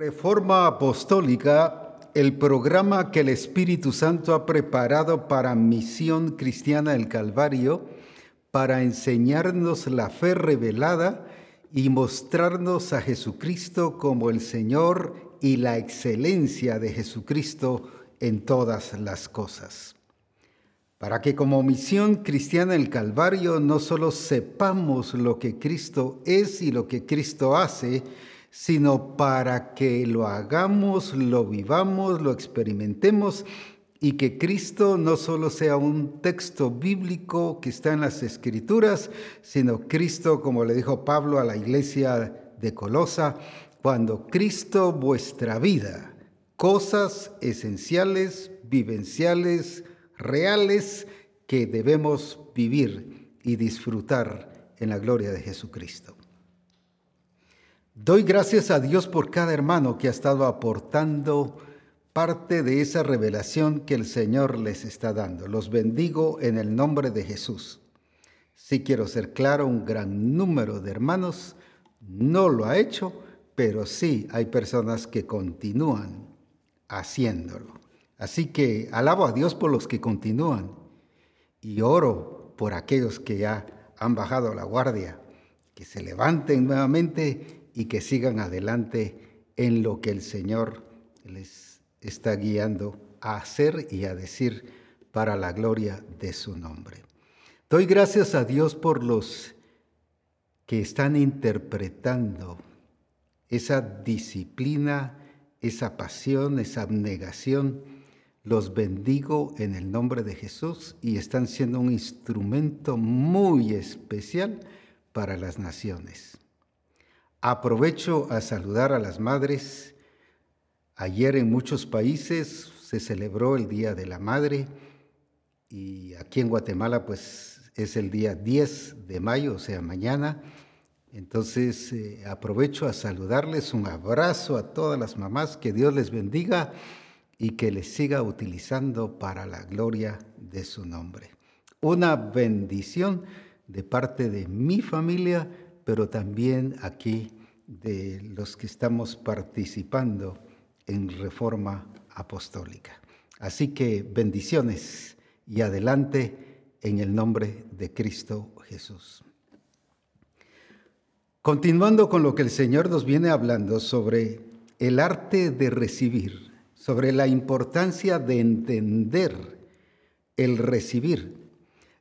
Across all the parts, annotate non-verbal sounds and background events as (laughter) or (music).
Reforma Apostólica, el programa que el Espíritu Santo ha preparado para Misión Cristiana del Calvario, para enseñarnos la fe revelada y mostrarnos a Jesucristo como el Señor y la excelencia de Jesucristo en todas las cosas. Para que como misión cristiana del Calvario no solo sepamos lo que Cristo es y lo que Cristo hace, sino para que lo hagamos, lo vivamos, lo experimentemos y que Cristo no solo sea un texto bíblico que está en las escrituras, sino Cristo, como le dijo Pablo a la iglesia de Colosa, cuando Cristo vuestra vida, cosas esenciales, vivenciales, reales que debemos vivir y disfrutar en la gloria de Jesucristo. Doy gracias a Dios por cada hermano que ha estado aportando parte de esa revelación que el Señor les está dando. Los bendigo en el nombre de Jesús. Si quiero ser claro, un gran número de hermanos no lo ha hecho, pero sí hay personas que continúan haciéndolo. Así que alabo a Dios por los que continúan y oro por aquellos que ya han bajado la guardia, que se levanten nuevamente y que sigan adelante en lo que el Señor les está guiando a hacer y a decir para la gloria de su nombre. Doy gracias a Dios por los que están interpretando esa disciplina, esa pasión, esa abnegación. Los bendigo en el nombre de Jesús y están siendo un instrumento muy especial para las naciones. Aprovecho a saludar a las madres. Ayer en muchos países se celebró el Día de la Madre y aquí en Guatemala pues es el día 10 de mayo, o sea, mañana. Entonces eh, aprovecho a saludarles, un abrazo a todas las mamás, que Dios les bendiga y que les siga utilizando para la gloria de su nombre. Una bendición de parte de mi familia pero también aquí de los que estamos participando en reforma apostólica. Así que bendiciones y adelante en el nombre de Cristo Jesús. Continuando con lo que el Señor nos viene hablando sobre el arte de recibir, sobre la importancia de entender el recibir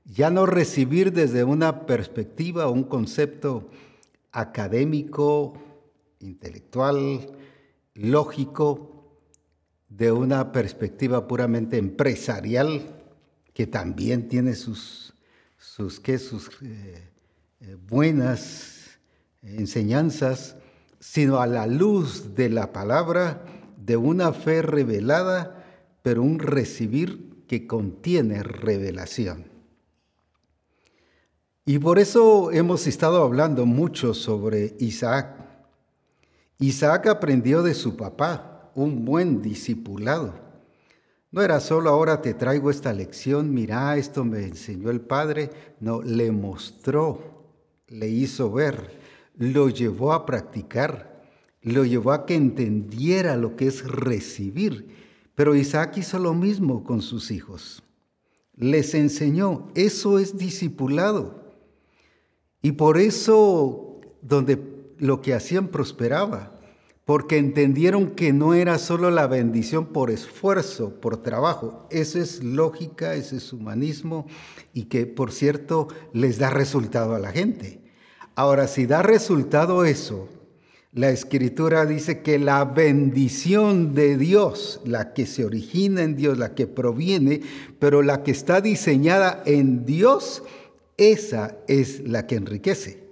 ya no recibir desde una perspectiva, un concepto académico, intelectual, lógico, de una perspectiva puramente empresarial, que también tiene sus, sus, sus eh, eh, buenas enseñanzas, sino a la luz de la palabra, de una fe revelada, pero un recibir que contiene revelación. Y por eso hemos estado hablando mucho sobre Isaac. Isaac aprendió de su papá, un buen discipulado. No era solo ahora te traigo esta lección, mira, esto me enseñó el padre. No, le mostró, le hizo ver, lo llevó a practicar, lo llevó a que entendiera lo que es recibir. Pero Isaac hizo lo mismo con sus hijos. Les enseñó, eso es discipulado. Y por eso donde lo que hacían prosperaba, porque entendieron que no era solo la bendición por esfuerzo, por trabajo, eso es lógica, ese es humanismo y que por cierto les da resultado a la gente. Ahora, si da resultado eso, la escritura dice que la bendición de Dios, la que se origina en Dios, la que proviene, pero la que está diseñada en Dios, esa es la que enriquece.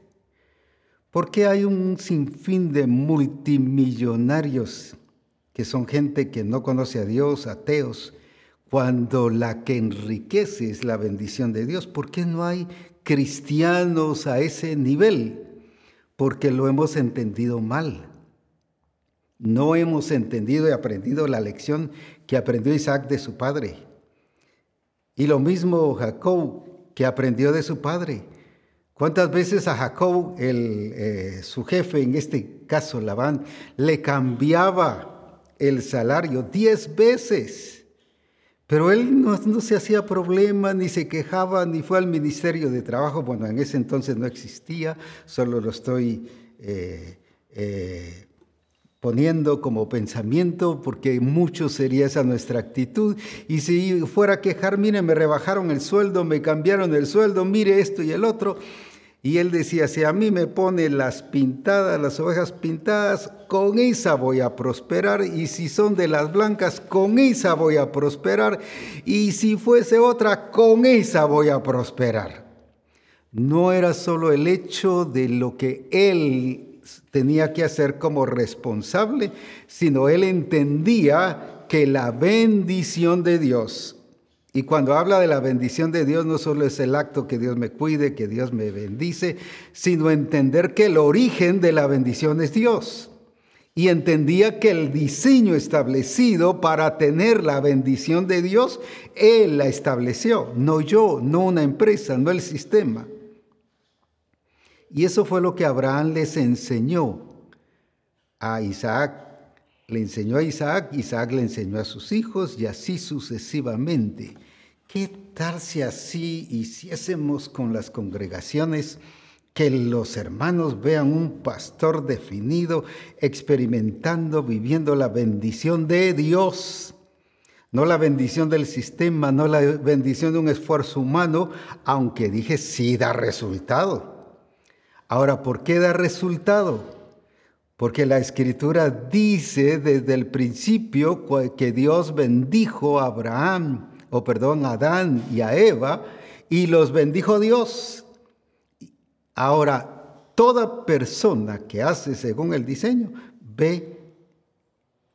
Porque hay un sinfín de multimillonarios que son gente que no conoce a Dios, ateos, cuando la que enriquece es la bendición de Dios. ¿Por qué no hay cristianos a ese nivel? Porque lo hemos entendido mal. No hemos entendido y aprendido la lección que aprendió Isaac de su padre. Y lo mismo Jacob que aprendió de su padre. ¿Cuántas veces a Jacob, eh, su jefe en este caso Labán le cambiaba el salario diez veces. Pero él no, se hacía problema, ni se quejaba, ni fue al Ministerio de Trabajo. Bueno, en ese entonces no existía, solo lo estoy eh, eh, poniendo como pensamiento, porque mucho sería esa nuestra actitud. Y si fuera a quejar, mire, me rebajaron el sueldo, me cambiaron el sueldo, mire esto y el otro. Y él decía, si a mí me pone las pintadas, las ovejas pintadas, con esa voy a prosperar. Y si son de las blancas, con esa voy a prosperar. Y si fuese otra, con esa voy a prosperar. No era solo el hecho de lo que él tenía que hacer como responsable, sino él entendía que la bendición de Dios, y cuando habla de la bendición de Dios, no solo es el acto que Dios me cuide, que Dios me bendice, sino entender que el origen de la bendición es Dios. Y entendía que el diseño establecido para tener la bendición de Dios, Él la estableció, no yo, no una empresa, no el sistema. Y eso fue lo que Abraham les enseñó a Isaac. Le enseñó a Isaac, Isaac le enseñó a sus hijos y así sucesivamente. ¿Qué tal si así hiciésemos con las congregaciones que los hermanos vean un pastor definido, experimentando, viviendo la bendición de Dios? No la bendición del sistema, no la bendición de un esfuerzo humano, aunque dije sí da resultado. Ahora, ¿por qué da resultado? Porque la escritura dice desde el principio que Dios bendijo a Abraham, o perdón, a Adán y a Eva, y los bendijo Dios. Ahora, toda persona que hace según el diseño ve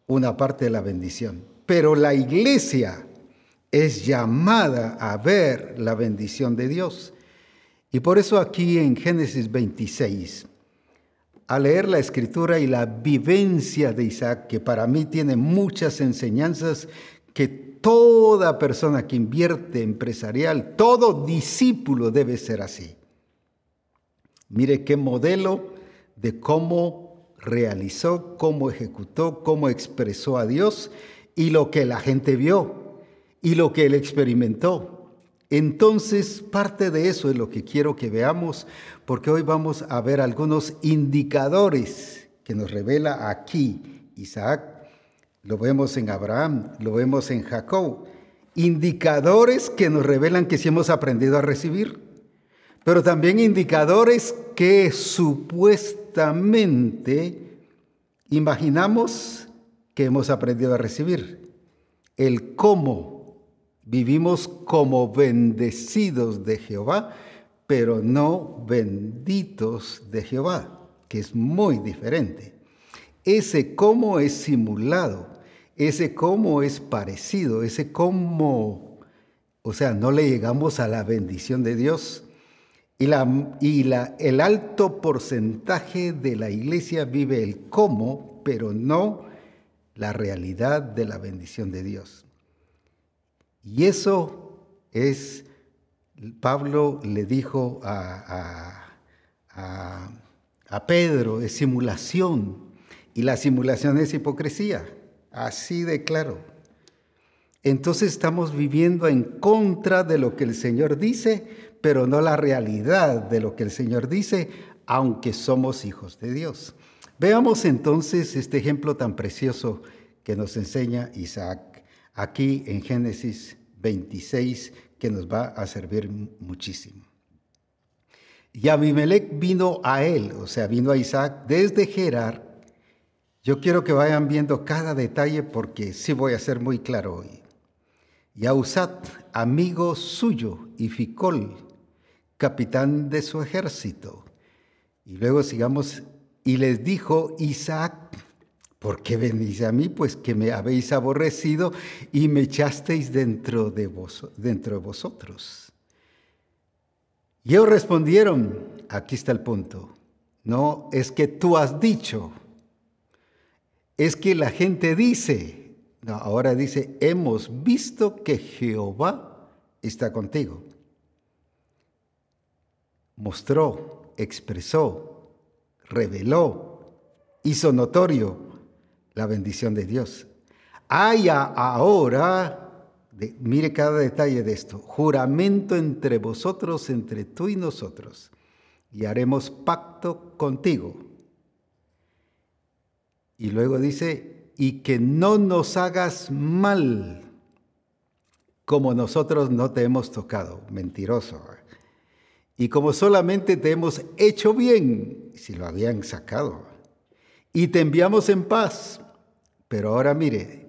una parte de la bendición. Pero la iglesia es llamada a ver la bendición de Dios. Y por eso aquí en Génesis 26, al leer la escritura y la vivencia de Isaac, que para mí tiene muchas enseñanzas que toda persona que invierte empresarial, todo discípulo debe ser así. Mire qué modelo de cómo realizó, cómo ejecutó, cómo expresó a Dios y lo que la gente vio y lo que él experimentó. Entonces, parte de eso es lo que quiero que veamos, porque hoy vamos a ver algunos indicadores que nos revela aquí Isaac. Lo vemos en Abraham, lo vemos en Jacob. Indicadores que nos revelan que sí hemos aprendido a recibir, pero también indicadores que supuestamente imaginamos que hemos aprendido a recibir. El cómo Vivimos como bendecidos de Jehová, pero no benditos de Jehová, que es muy diferente. Ese cómo es simulado, ese cómo es parecido, ese cómo, o sea, no le llegamos a la bendición de Dios. Y, la, y la, el alto porcentaje de la iglesia vive el cómo, pero no la realidad de la bendición de Dios. Y eso es, Pablo le dijo a, a, Pedro, es simulación. Y la simulación es hipocresía, así de claro. Entonces estamos viviendo en contra de lo que el Señor dice, pero no la realidad de lo que el Señor dice, aunque somos hijos de Dios. Veamos entonces este ejemplo tan precioso que nos enseña Isaac aquí en Génesis 26 que nos va a servir muchísimo. Y Abimelech vino a él, o sea, vino a Isaac desde Gerar. Yo quiero que vayan viendo cada detalle porque sí voy a ser muy claro hoy. Y a Usat, amigo suyo, y Ficol, capitán de su ejército. Y luego sigamos, y les dijo Isaac, ¿Por qué venís a mí? Pues que me habéis aborrecido y me echasteis dentro de, vosotros. Y ellos respondieron, aquí está el punto, no es que tú has dicho, es que la gente dice, no, ahora dice, hemos visto que Jehová está contigo. Mostró, expresó, reveló hizo notorio la bendición de Dios. Haya ahora, mire cada detalle de esto, juramento entre vosotros, entre tú y nosotros, y haremos pacto contigo. Y luego dice, y que no nos hagas mal como nosotros no te hemos tocado. Mentiroso. Y como solamente te hemos hecho bien, si lo habían sacado. Y te enviamos en paz. Pero ahora mire,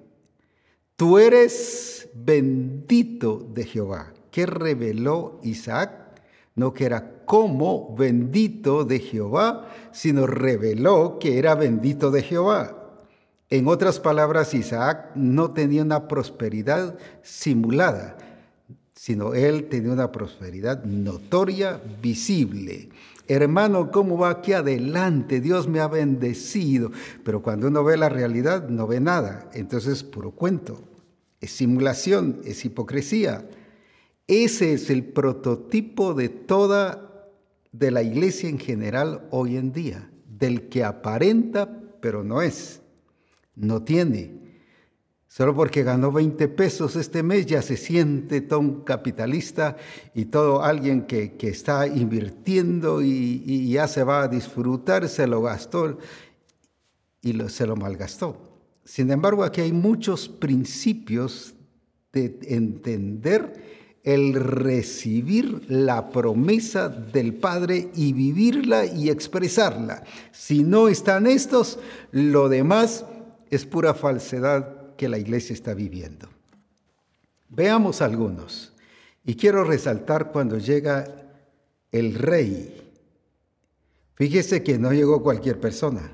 tú eres bendito de Jehová. ¿Qué reveló Isaac? No que era como bendito de Jehová, sino reveló que era bendito de Jehová. En otras palabras, Isaac no tenía una prosperidad simulada, sino él tenía una prosperidad notoria, visible. Hermano, ¿cómo va aquí adelante? Dios me ha bendecido. Pero cuando uno ve la realidad, no ve nada. Entonces es puro cuento. Es simulación, es hipocresía. Ese es el prototipo de toda, de la iglesia en general hoy en día, del que aparenta, pero no es no tiene. Solo porque ganó 20 pesos este mes ya se siente todo capitalista y todo alguien que, está invirtiendo y, ya se va a disfrutar, se lo gastó y se lo malgastó. Sin embargo, aquí hay muchos principios de entender el recibir la promesa del Padre y vivirla y expresarla. Si no están estos, lo demás es pura falsedad que la iglesia está viviendo. Veamos algunos. Y quiero resaltar cuando llega el rey. Fíjese que no llegó cualquier persona.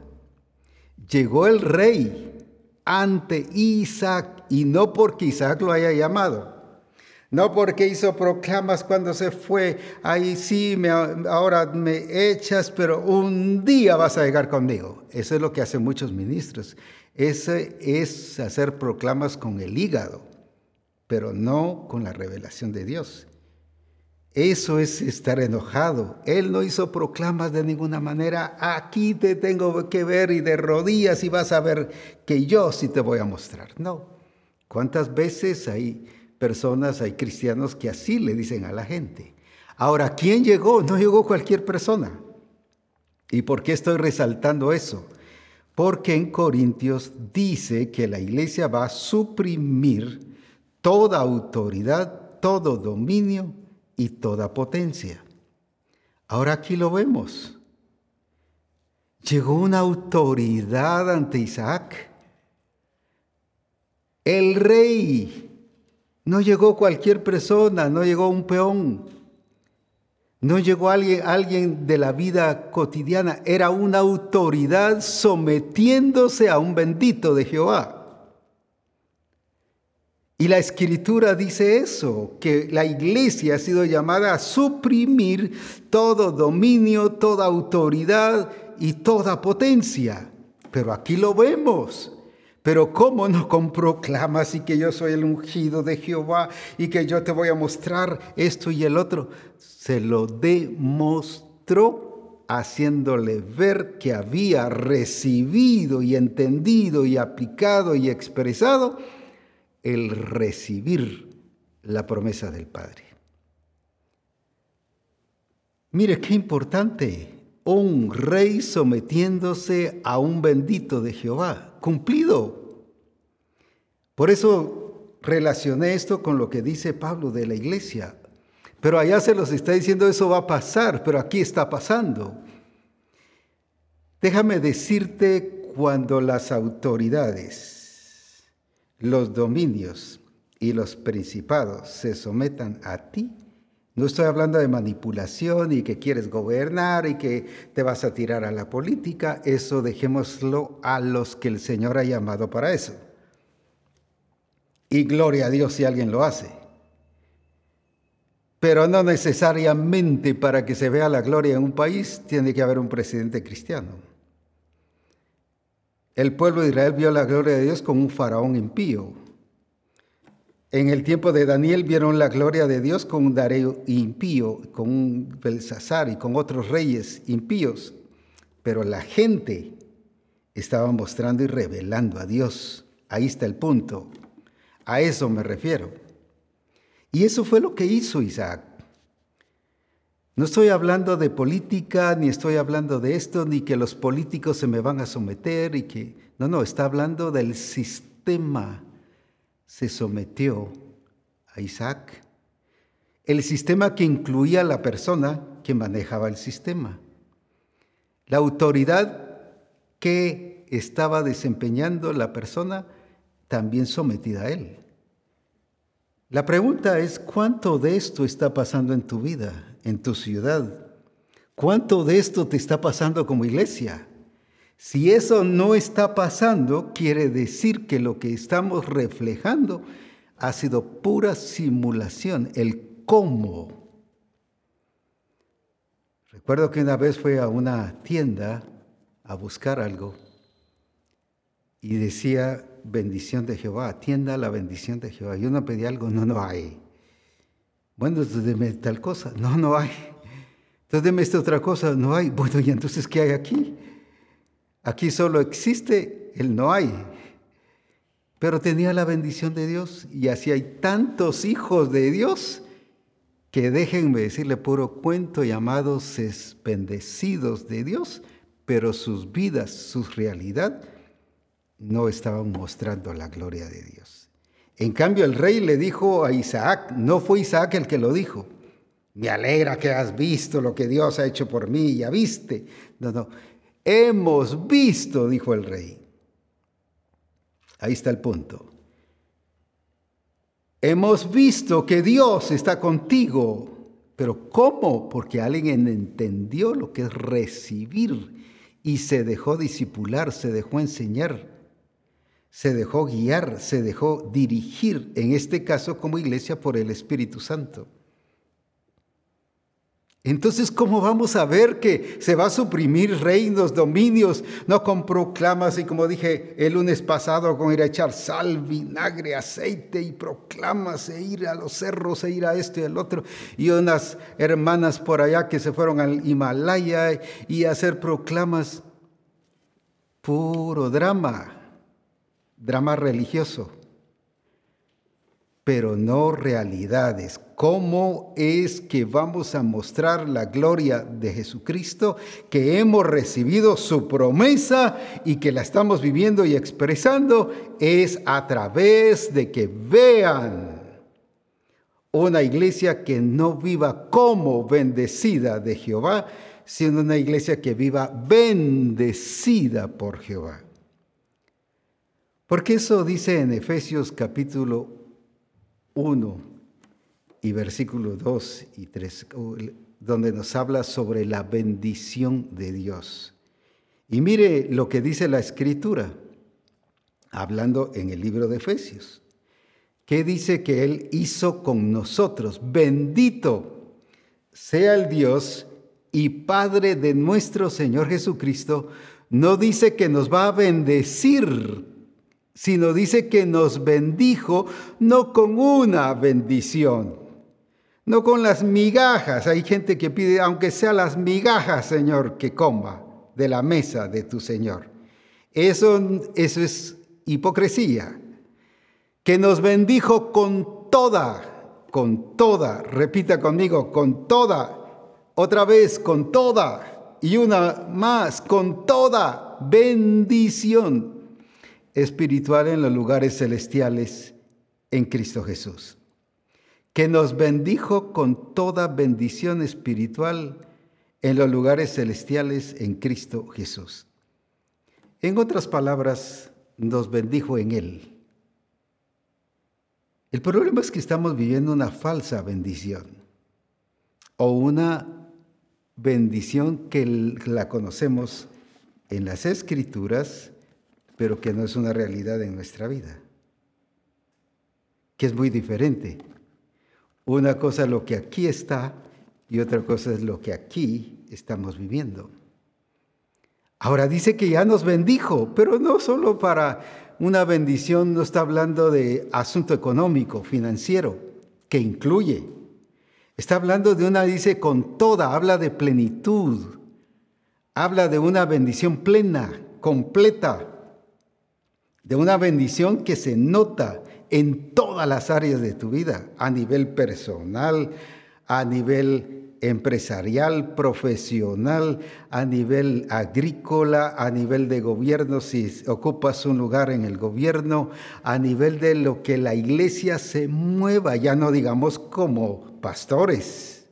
Llegó el rey ante Isaac y no porque Isaac lo haya llamado. No porque hizo proclamas cuando se fue, ahí sí, me, ahora me echas, pero un día vas a llegar conmigo. Eso es lo que hacen muchos ministros. Ese es hacer proclamas con el hígado, pero no con la revelación de Dios. Eso es estar enojado. Él no hizo proclamas de ninguna manera. Aquí te tengo que ver y de rodillas y vas a ver que yo sí te voy a mostrar. No. ¿Cuántas veces hay personas, hay cristianos que así le dicen a la gente? Ahora, ¿quién llegó? No llegó cualquier persona. ¿Y por qué estoy resaltando eso? Porque en Corintios dice que la iglesia va a suprimir toda autoridad, todo dominio y toda potencia. Ahora aquí lo vemos. Llegó una autoridad ante Isaac. El rey. No llegó cualquier persona, no llegó un peón. No llegó alguien, alguien de la vida cotidiana, era una autoridad sometiéndose a un bendito de Jehová. Y la escritura dice eso, que la iglesia ha sido llamada a suprimir todo dominio, toda autoridad y toda potencia. Pero aquí lo vemos. Pero ¿cómo no (laughs) con proclamas y que yo soy el ungido de Jehová y que yo te voy a mostrar esto y el otro? Se lo demostró haciéndole ver que había recibido y entendido y aplicado y expresado el recibir la promesa del Padre. Mire qué importante, un rey sometiéndose a un bendito de Jehová cumplido. Por eso relacioné esto con lo que dice Pablo de la iglesia. Pero allá se los está diciendo eso va a pasar, pero aquí está pasando. Déjame decirte cuando las autoridades, los dominios y los principados se sometan a ti, no estoy hablando de manipulación y que quieres gobernar y que te vas a tirar a la política. Eso dejémoslo a los que el Señor ha llamado para eso. Y gloria a Dios si alguien lo hace. Pero no necesariamente para que se vea la gloria en un país tiene que haber un presidente cristiano. El pueblo de Israel vio la gloria de Dios como un faraón impío en el tiempo de Daniel vieron la gloria de Dios con un Dareo impío, con un Belsasar y con otros reyes impíos. Pero la gente estaba mostrando y revelando a Dios. Ahí está el punto. A eso me refiero. Y eso fue lo que hizo Isaac. No estoy hablando de política, ni estoy hablando de esto, ni que los políticos se me van a someter y que... No, no, está hablando del sistema. Se sometió a Isaac. El sistema que incluía a la persona que manejaba el sistema. La autoridad que estaba desempeñando la persona también sometida a él. La pregunta es, ¿cuánto de esto está pasando en tu vida? en tu ciudad? ¿Cuánto de esto te está pasando como iglesia? Si eso no está pasando, quiere decir que lo que estamos reflejando ha sido pura simulación, el cómo. Recuerdo que una vez fui a una tienda a buscar algo y decía bendición de Jehová, tienda la bendición de Jehová. Yo no pedí algo, no, no hay. Bueno, entonces deme tal cosa. No, no hay. Entonces deme esta otra cosa. No hay. Bueno, ¿y entonces qué hay aquí? Aquí solo existe el no hay. Pero tenía la bendición de Dios y así hay tantos hijos de Dios que déjenme decirle puro cuento llamados es bendecidos de Dios, pero sus vidas, su realidad no estaban mostrando la gloria de Dios. En cambio, el rey le dijo a Isaac, no fue Isaac el que lo dijo. Me alegra que has visto lo que Dios ha hecho por mí, ya viste. No, no. Hemos visto, dijo el rey. Ahí está el punto. Hemos visto que Dios está contigo. Pero ¿cómo? Porque alguien entendió lo que es recibir y se dejó disipular, se dejó enseñar se dejó guiar, se dejó dirigir, en este caso como iglesia, por el Espíritu Santo. Entonces, ¿cómo vamos a ver que se va a suprimir reinos, dominios, no con proclamas y como dije el lunes pasado, con ir a echar sal, vinagre, aceite y proclamas e ir a los cerros, e ir a esto y al otro, y unas hermanas por allá que se fueron al Himalaya y hacer proclamas? Puro drama drama religioso, pero no realidades. ¿Cómo es que vamos a mostrar la gloria de Jesucristo, que hemos recibido su promesa y que la estamos viviendo y expresando? Es a través de que vean una iglesia que no viva como bendecida de Jehová, sino una iglesia que viva bendecida por Jehová. Porque eso dice en Efesios capítulo 1 y versículo 2 y 3, donde nos habla sobre la bendición de Dios. Y mire lo que dice la escritura, hablando en el libro de Efesios. ¿Qué dice que Él hizo con nosotros? Bendito sea el Dios y Padre de nuestro Señor Jesucristo. No dice que nos va a bendecir sino dice que nos bendijo no con una bendición, no con las migajas. Hay gente que pide, aunque sea las migajas, Señor, que coma de la mesa de tu Señor. Eso, eso es hipocresía. Que nos bendijo con toda, con toda, repita conmigo, con toda, otra vez, con toda, y una más, con toda bendición espiritual en los lugares celestiales en Cristo Jesús, que nos bendijo con toda bendición espiritual en los lugares celestiales en Cristo Jesús. En otras palabras, nos bendijo en Él. El problema es que estamos viviendo una falsa bendición o una bendición que la conocemos en las escrituras, pero que no es una realidad en nuestra vida, que es muy diferente. Una cosa es lo que aquí está y otra cosa es lo que aquí estamos viviendo. Ahora dice que ya nos bendijo, pero no solo para una bendición, no está hablando de asunto económico, financiero, que incluye. Está hablando de una, dice, con toda, habla de plenitud, habla de una bendición plena, completa, de una bendición que se nota en todas las áreas de tu vida, a nivel personal, a nivel empresarial, profesional, a nivel agrícola, a nivel de gobierno, si ocupas un lugar en el gobierno, a nivel de lo que la iglesia se mueva, ya no digamos como pastores.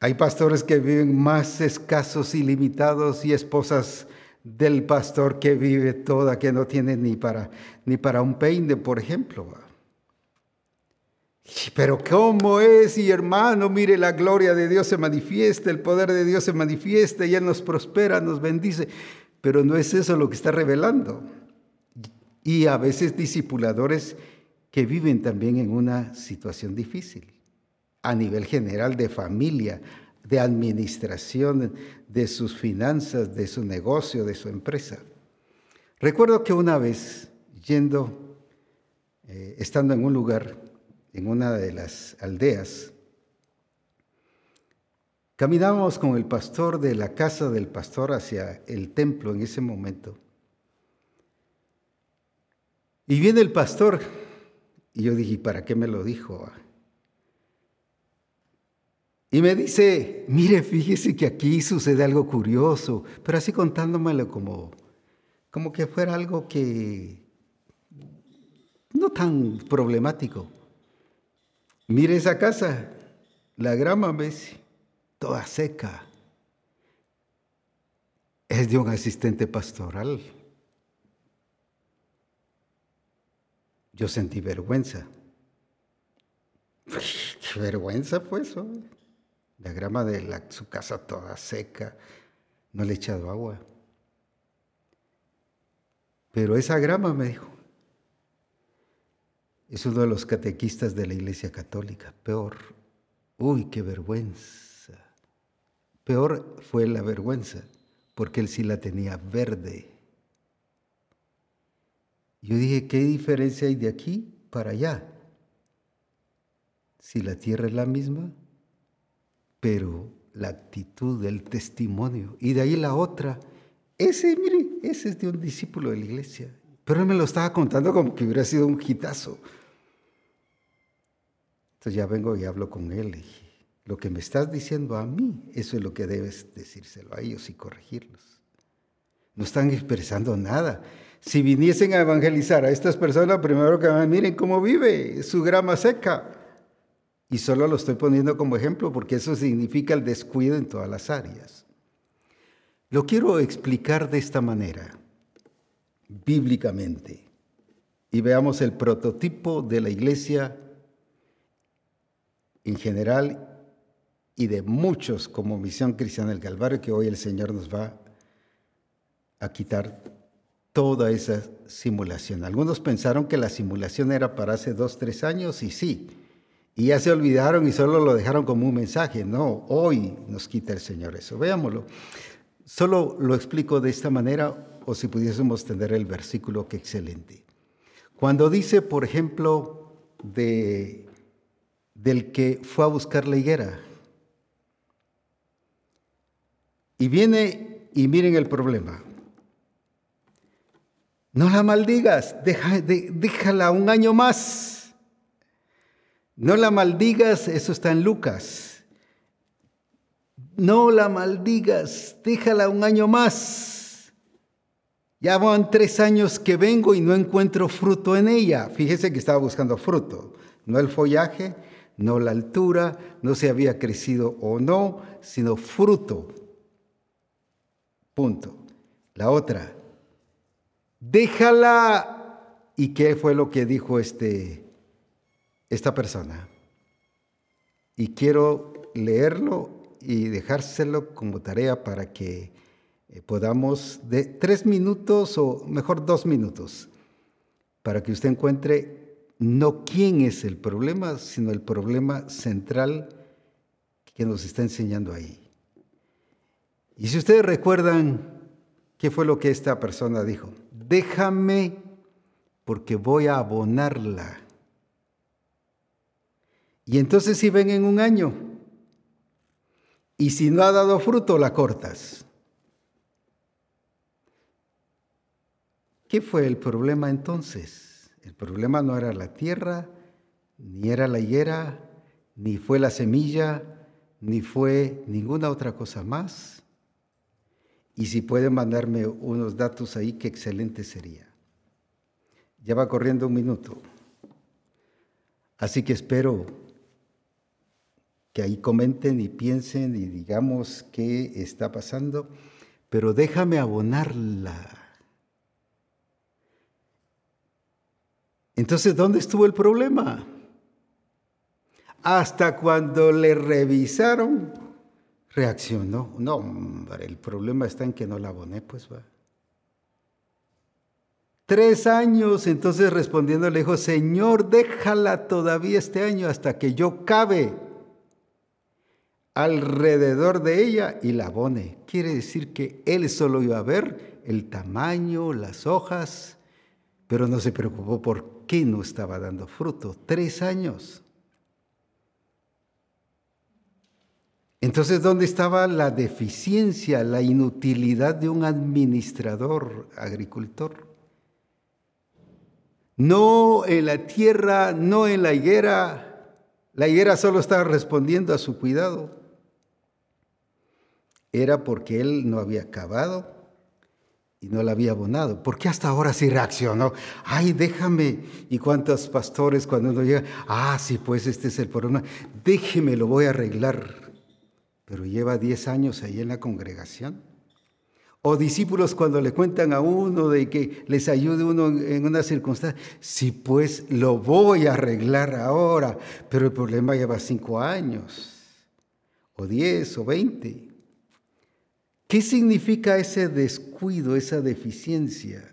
Hay pastores que viven más escasos y limitados y esposas del pastor que vive toda, que no tiene ni para, ni para un peine, por ejemplo. Pero ¿cómo es? Y hermano, mire, la gloria de Dios se manifiesta, el poder de Dios se manifiesta, y Él nos prospera, nos bendice. Pero no es eso lo que está revelando. Y a veces discipuladores que viven también en una situación difícil, a nivel general de familia, de administración de sus finanzas, de su negocio, de su empresa. Recuerdo que una vez, yendo, eh, estando en un lugar, en una de las aldeas, caminábamos con el pastor de la casa del pastor hacia el templo en ese momento. Y viene el pastor, y yo dije, ¿para qué me lo dijo? Y me dice, mire, fíjese que aquí sucede algo curioso, pero así contándomelo como, como que fuera algo que no tan problemático. Mire esa casa, la grama, ¿ves? Toda seca. Es de un asistente pastoral. Yo sentí vergüenza. (laughs) ¿Qué vergüenza fue eso? La grama de su casa toda seca, no le he echado agua. Pero esa grama, me dijo, es uno de los catequistas de la Iglesia Católica. Peor, uy, qué vergüenza. Peor fue la vergüenza, porque él sí la tenía verde. Yo dije, ¿qué diferencia hay de aquí para allá? Si la tierra es la misma, pero la actitud, el testimonio. Y de ahí la otra, ese, mire, ese es de un discípulo de la iglesia. Pero él me lo estaba contando como que hubiera sido un hitazo. Entonces ya vengo y hablo con él. Y lo que me estás diciendo a mí, eso es lo que debes decírselo a ellos y corregirlos. No están expresando nada. Si viniesen a evangelizar a estas personas, primero que miren cómo vive, su grama seca. Y solo lo estoy poniendo como ejemplo porque eso significa el descuido en todas las áreas. Lo quiero explicar de esta manera, bíblicamente, y veamos el prototipo de la iglesia en general y de muchos como Misión Cristiana del Calvario, que hoy el Señor nos va a quitar toda esa simulación. Algunos pensaron que la simulación era para hace dos, tres años, y sí, y ya se olvidaron y solo lo dejaron como un mensaje. No, hoy nos quita el Señor eso. Veámoslo. Solo lo explico de esta manera o si pudiésemos tener el versículo, que excelente. Cuando dice, por ejemplo, de, del que fue a buscar la higuera. Y viene y miren el problema. No la maldigas, déjala un año más. No la maldigas, eso está en Lucas. No la maldigas, déjala un año más. Ya van tres años que vengo y no encuentro fruto en ella. Fíjese que estaba buscando fruto, no el follaje, no la altura, no se había crecido o no, sino fruto. Punto. La otra, déjala. ¿Y qué fue lo que dijo este esta persona. Y quiero leerlo y dejárselo como tarea para que eh, podamos de tres minutos o mejor dos minutos, para que usted encuentre no quién es el problema, sino el problema central que nos está enseñando ahí. Y si ustedes recuerdan, ¿qué fue lo que esta persona dijo? Déjame porque voy a abonarla y entonces si ven en un año, y si no ha dado fruto, la cortas. ¿Qué fue el problema entonces? El problema no era la tierra, ni era la higuera, ni fue la semilla, ni fue ninguna otra cosa más. Y si pueden mandarme unos datos ahí, qué excelente sería. Ya va corriendo un minuto. Así que espero que ahí comenten y piensen y digamos qué está pasando, pero déjame abonarla Entonces, ¿dónde estuvo el problema? Hasta cuando le revisaron, reaccionó. No, hombre, el problema está en que no la aboné, pues va. Tres años, entonces respondiendo le dijo, Señor, déjala todavía este año hasta que yo cabe alrededor de ella y la abone. Quiere decir que él solo iba a ver el tamaño, las hojas, pero no se preocupó por qué no estaba dando fruto? Tres años. Entonces, ¿dónde estaba la deficiencia, la inutilidad de un administrador agricultor? No en la tierra, no en la higuera. La higuera solo estaba respondiendo a su cuidado. Era porque él no había acabado y no la había abonado. ¿Por qué hasta ahora sí reaccionó? Ay, déjame. ¿Y cuántos pastores cuando uno llega? Ah, sí, pues este es el problema. Déjeme, lo voy a arreglar. Pero lleva 10 años ahí en la congregación. O discípulos cuando le cuentan a uno de que les ayude uno en una circunstancia. Sí, pues lo voy a arreglar ahora. Pero el problema lleva 5 años. O 10 o 20. ¿Qué significa ese descuido, esa deficiencia?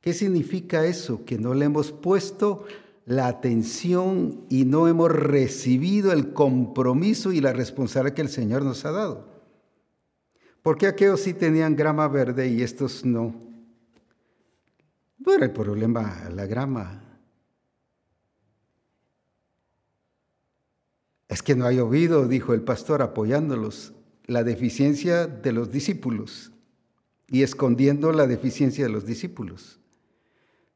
¿Qué significa eso? Que no le hemos puesto la atención y no hemos recibido el compromiso y la responsabilidad que el Señor nos ha dado. ¿Por qué aquellos sí tenían grama verde y estos no? No era el problema la grama. Es que no ha llovido, dijo el pastor apoyándolos la deficiencia de los discípulos y escondiendo la deficiencia de los discípulos.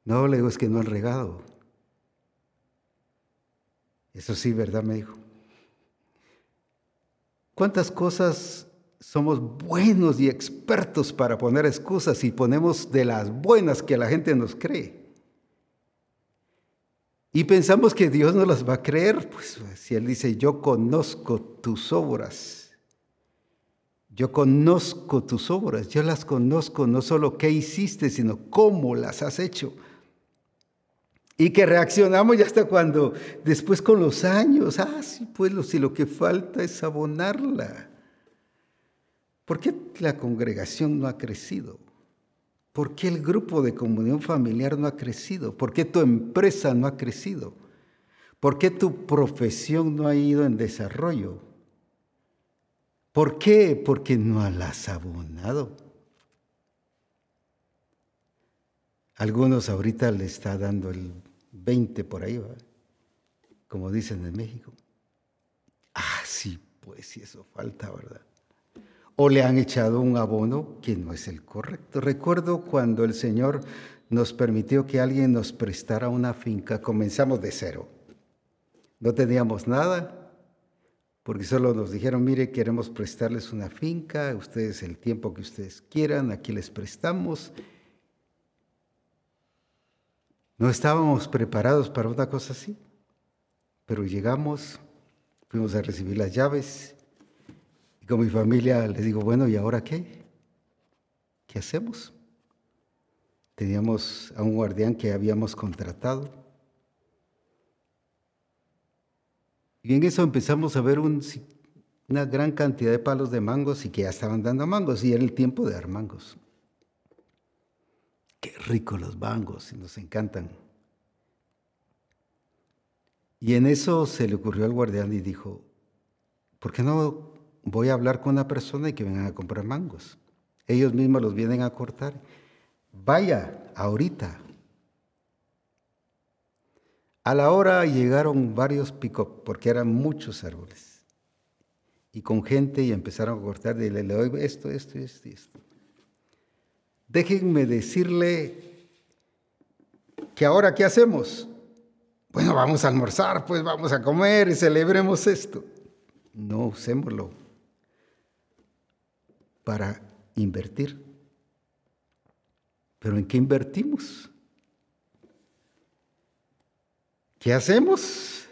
No, le digo, es que no han regado. Eso sí, ¿verdad? Me dijo. ¿Cuántas cosas somos buenos y expertos para poner excusas y ponemos de las buenas que la gente nos cree? Y pensamos que Dios no las va a creer, pues si Él dice, yo conozco tus obras yo conozco tus obras, yo las conozco no solo qué hiciste, sino cómo las has hecho. Y que reaccionamos ya hasta cuando, después con los años, ah, sí, pues si lo que falta es abonarla. ¿Por qué la congregación no ha crecido? ¿Por qué el grupo de comunión familiar no ha crecido? ¿Por qué tu empresa no ha crecido? ¿Por qué tu profesión no ha ido en desarrollo? ¿Por qué? Porque no las ha abonado. Algunos ahorita le está dando el 20 por ahí, ¿va? como dicen en México. Ah, sí, pues si eso falta, ¿verdad? O le han echado un abono que no es el correcto. Recuerdo cuando el Señor nos permitió que alguien nos prestara una finca, comenzamos de cero. No teníamos nada, porque solo nos dijeron, mire, queremos prestarles una finca, ustedes el tiempo que ustedes quieran, aquí les prestamos. No estábamos preparados para una cosa así, pero llegamos, fuimos a recibir las llaves y con mi familia les digo, bueno, ¿y ahora qué? ¿Qué hacemos? Teníamos a un guardián que habíamos contratado Y en eso empezamos a ver una gran cantidad de palos de mangos y que ya estaban dando mangos y era el tiempo de dar mangos. Qué ricos los mangos nos encantan. Y en eso se le ocurrió al guardián y dijo, ¿por qué no voy a hablar con una persona y que vengan a comprar mangos? Ellos mismos los vienen a cortar. Vaya, ahorita, a la hora llegaron varios pick porque eran muchos árboles. Y con gente y empezaron a cortar y le doy esto, esto, esto esto. Déjenme decirle ¿Que ahora qué hacemos? Bueno, vamos a almorzar, pues vamos a comer y celebremos esto. No usémoslo para invertir. ¿Pero en qué invertimos? ¿Qué hacemos?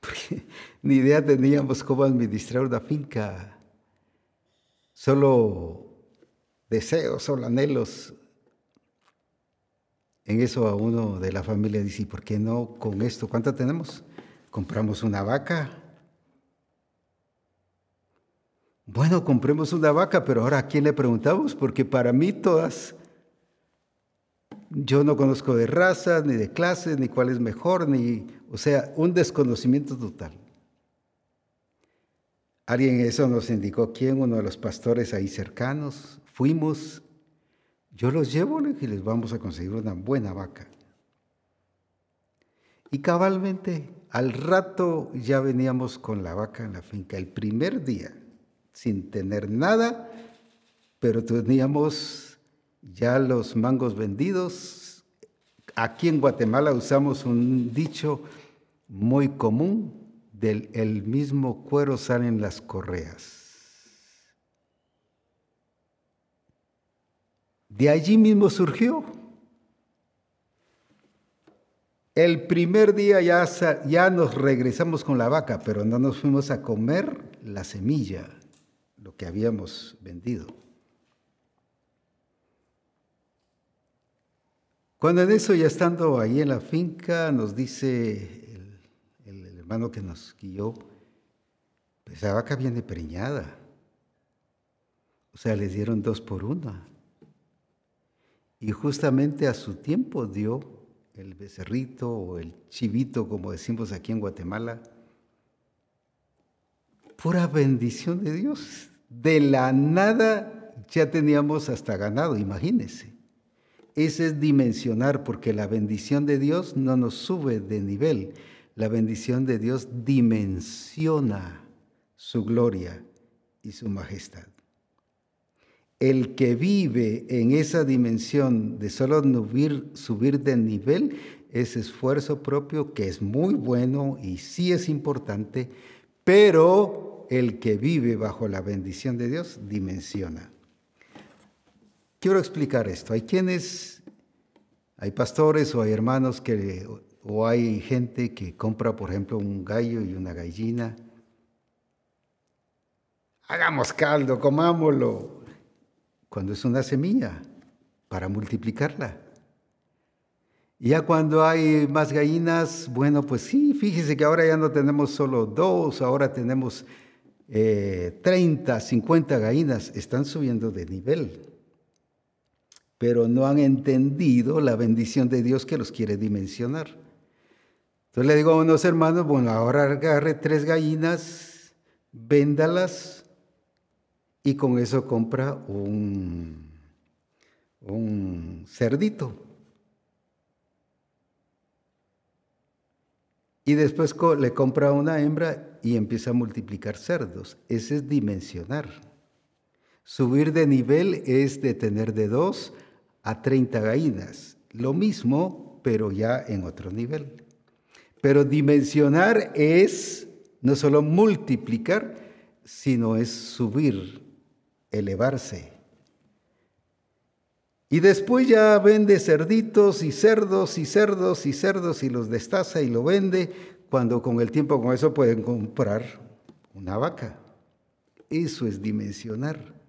Porque (laughs) ni idea teníamos cómo administrar una finca. Solo deseos, solo anhelos. En eso a uno de la familia dice, ¿por qué no con esto? ¿Cuánto tenemos? Compramos una vaca. Bueno, compremos una vaca, pero ahora a quién le preguntamos? Porque para mí todas, yo no conozco de razas, ni de clases, ni cuál es mejor, ni, o sea, un desconocimiento total. Alguien eso nos indicó quién, uno de los pastores ahí cercanos. Fuimos, yo los llevo y les vamos a conseguir una buena vaca. Y cabalmente, al rato ya veníamos con la vaca en la finca, el primer día, sin tener nada, pero teníamos ya los mangos vendidos. Aquí en Guatemala usamos un dicho muy común del el mismo cuero salen las correas. De allí mismo surgió. El primer día ya, ya nos regresamos con la vaca, pero no nos fuimos a comer la semilla, lo que habíamos vendido. Cuando en eso, ya estando ahí en la finca, nos dice hermano que nos guió, pues la vaca viene preñada. O sea, les dieron dos por una. Y justamente a su tiempo dio el becerrito o el chivito, como decimos aquí en Guatemala. Pura bendición de Dios. De la nada ya teníamos hasta ganado, imagínense. Ese es dimensionar, porque la bendición de Dios no nos sube de nivel, la bendición de Dios dimensiona su gloria y su majestad. El que vive en esa dimensión de solo subir, de nivel es esfuerzo propio que es muy bueno y sí es importante, pero el que vive bajo la bendición de Dios dimensiona. Quiero explicar esto. Hay quienes, hay pastores o hay hermanos que o hay gente que compra, por ejemplo, un gallo y una gallina. Hagamos caldo, comámoslo. Cuando es una semilla, para multiplicarla. Ya cuando hay más gallinas, bueno, pues sí, fíjese que ahora ya no tenemos solo dos, ahora tenemos 30, eh, 50 gallinas, están subiendo de nivel, pero no han entendido la bendición de Dios que los quiere dimensionar. Entonces le digo a unos hermanos, bueno, ahora agarre tres gallinas, véndalas y con eso compra un, un cerdito. Y después le compra una hembra y empieza a multiplicar cerdos. Ese es dimensionar. Subir de nivel es de tener de dos a 30 gallinas. Lo mismo, pero ya en otro nivel. Pero dimensionar es no solo multiplicar, sino es subir, elevarse. Y después ya vende cerditos y cerdos y cerdos y cerdos y los destaza y lo vende, cuando con el tiempo con eso pueden comprar una vaca. Eso es dimensionar.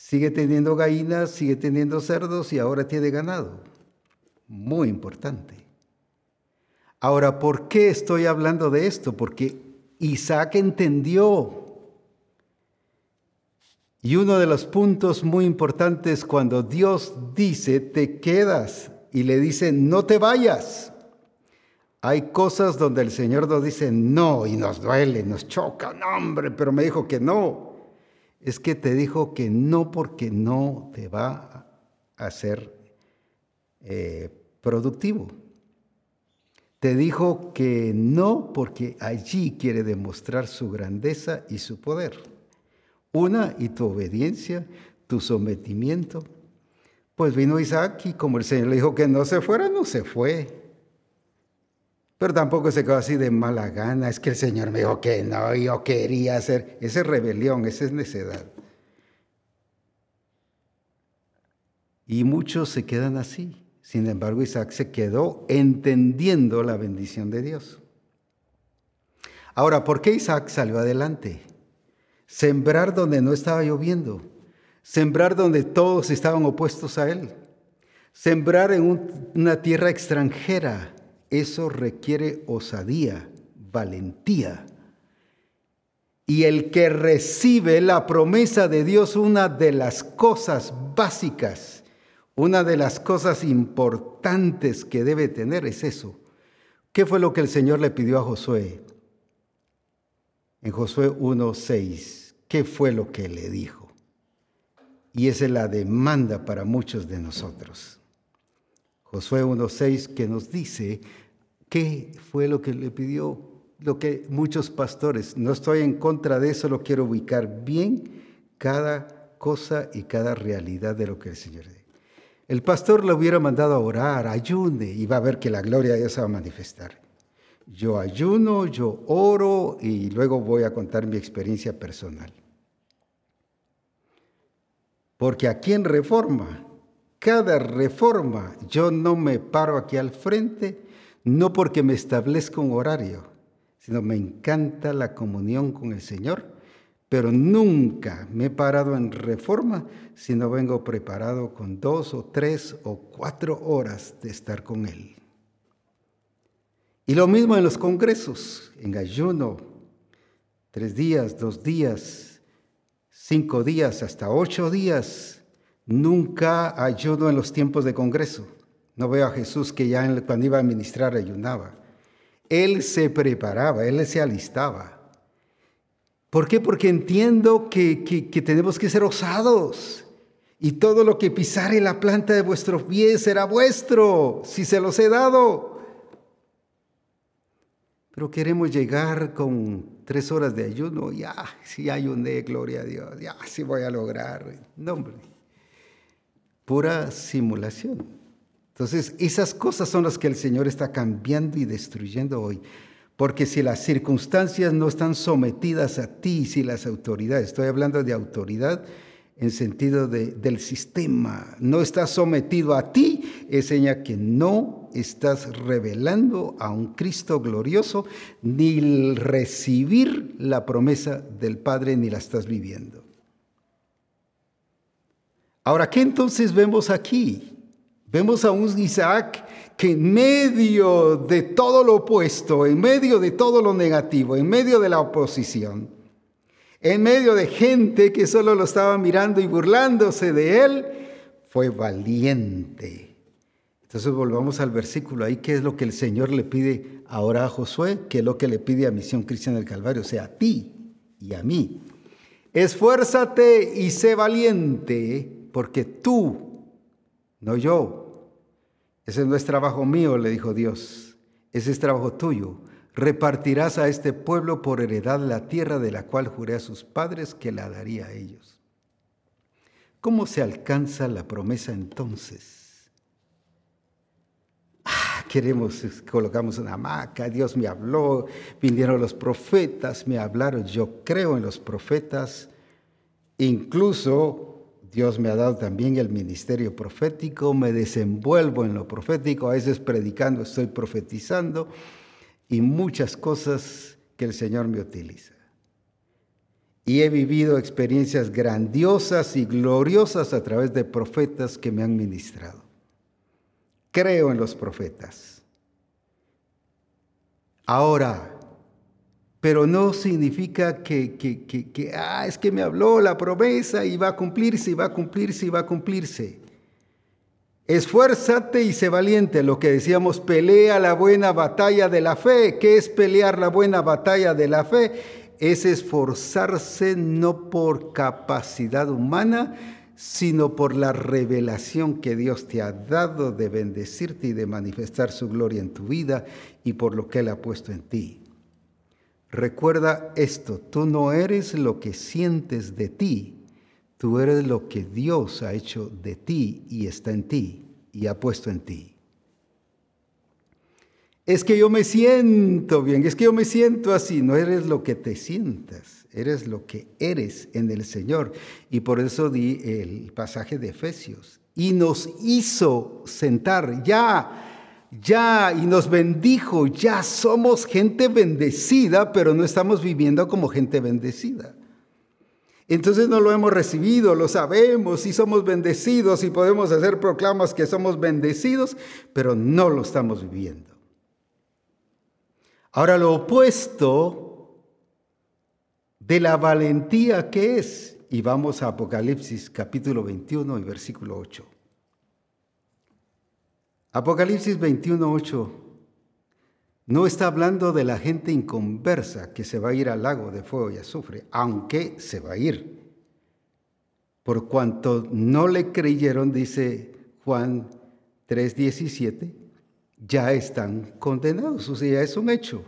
Sigue teniendo gallinas, sigue teniendo cerdos y ahora tiene ganado. Muy importante. Ahora, ¿por qué estoy hablando de esto? Porque Isaac entendió. Y uno de los puntos muy importantes cuando Dios dice, te quedas, y le dice, no te vayas. Hay cosas donde el Señor nos dice no y nos duele, nos choca, no hombre, pero me dijo que no. Es que te dijo que no porque no te va a ser eh, productivo. Te dijo que no porque allí quiere demostrar su grandeza y su poder. Una, y tu obediencia, tu sometimiento, Pues vino Isaac y como el Señor le dijo que no se fuera, no se fue. Pero tampoco se quedó así de mala gana. Es que el Señor me dijo que no, yo quería hacer. Esa es rebelión, esa es necedad. Y muchos se quedan así. Sin embargo, Isaac se quedó entendiendo la bendición de Dios. Ahora, ¿por qué Isaac salió adelante? Sembrar donde no estaba lloviendo. Sembrar donde todos estaban opuestos a él. Sembrar en una tierra extranjera eso requiere osadía, valentía. Y el que recibe la promesa de Dios, una de las cosas básicas, una de las cosas importantes que debe tener es eso. ¿Qué fue lo que el Señor le pidió a Josué? En Josué 1.6, ¿qué fue lo que le dijo? Y esa es la demanda para muchos de nosotros. Josué 1.6 que nos dice qué fue lo que le pidió, lo que muchos pastores, no estoy en contra de eso, lo quiero ubicar bien cada cosa y cada realidad de lo que el Señor dice. El pastor le hubiera mandado a orar, ayune, y va a ver que la gloria de Dios se va a manifestar. Yo ayuno, yo oro y luego voy a contar mi experiencia personal. Porque aquí en Reforma cada reforma, yo no me paro aquí al frente, no porque me establezca un horario, sino me encanta la comunión con el Señor, pero nunca me he parado en reforma si no vengo preparado con dos o tres o cuatro horas de estar con Él. Y lo mismo en los congresos, en ayuno, tres días, dos días, cinco días, hasta ocho días Nunca ayuno en los tiempos de congreso. No veo a Jesús que ya cuando iba a ministrar ayunaba. Él se preparaba, él se alistaba. ¿Por qué? Porque entiendo que, que, tenemos que ser osados. Y todo lo que pisare la planta de vuestros pies será vuestro, si se los he dado. Pero queremos llegar con tres horas de ayuno. Ya, si ayuné, gloria a Dios. Ya, si voy a lograr. No, hombre pura simulación. Entonces, esas cosas son las que el Señor está cambiando y destruyendo hoy. Porque si las circunstancias no están sometidas a ti, si las autoridades, estoy hablando de autoridad en sentido de, del sistema, no está sometido a ti, es señal que no estás revelando a un Cristo glorioso, ni recibir la promesa del Padre, ni la estás viviendo. Ahora, ¿qué entonces vemos aquí? Vemos a un Isaac que en medio de todo lo opuesto, en medio de todo lo negativo, en medio de la oposición, en medio de gente que solo lo estaba mirando y burlándose de él, fue valiente. Entonces volvamos al versículo ahí, ¿qué es lo que el Señor le pide ahora a Josué? ¿Qué es lo que le pide a Misión Cristiana del Calvario? O sea, a ti y a mí. Esfuérzate y sé valiente porque tú, no yo, ese no es trabajo mío, le dijo Dios, ese es trabajo tuyo. Repartirás a este pueblo por heredad la tierra de la cual juré a sus padres que la daría a ellos. ¿Cómo se alcanza la promesa entonces? Ah, queremos, colocamos una hamaca, Dios me habló, vinieron los profetas, me hablaron, yo creo en los profetas, incluso Dios me ha dado también el ministerio profético, me desenvuelvo en lo profético, a veces predicando estoy profetizando y muchas cosas que el Señor me utiliza. Y he vivido experiencias grandiosas y gloriosas a través de profetas que me han ministrado. Creo en los profetas. Ahora, pero no significa que, que, que, ah, es que me habló la promesa y va a cumplirse, y va a cumplirse, y va a cumplirse. Esfuérzate y sé valiente, lo que decíamos, pelea la buena batalla de la fe. ¿Qué es pelear la buena batalla de la fe? Es esforzarse no por capacidad humana, sino por la revelación que Dios te ha dado de bendecirte y de manifestar su gloria en tu vida y por lo que Él ha puesto en ti. Recuerda esto, tú no eres lo que sientes de ti, Tú eres lo que Dios ha hecho de ti y está en ti y ha puesto en ti. Es que yo me siento bien, es que yo me siento así. No eres lo que te sientas, eres lo que eres en el Señor. Y por eso di el pasaje de Efesios. Y nos hizo sentar ya, ya, y nos bendijo, ya somos gente bendecida, pero no estamos viviendo como gente bendecida. Entonces no lo hemos recibido, lo sabemos y somos bendecidos y podemos hacer proclamas que somos bendecidos, pero no lo estamos viviendo. Ahora lo opuesto de la valentía que es, y vamos a Apocalipsis capítulo 21 y versículo 8. Apocalipsis 21, 8 no está hablando de la gente inconversa que se va a ir al lago de fuego y azufre, aunque se va a ir. Por cuanto no le creyeron, dice Juan 3:17, ya están condenados, o sea, ya es un hecho.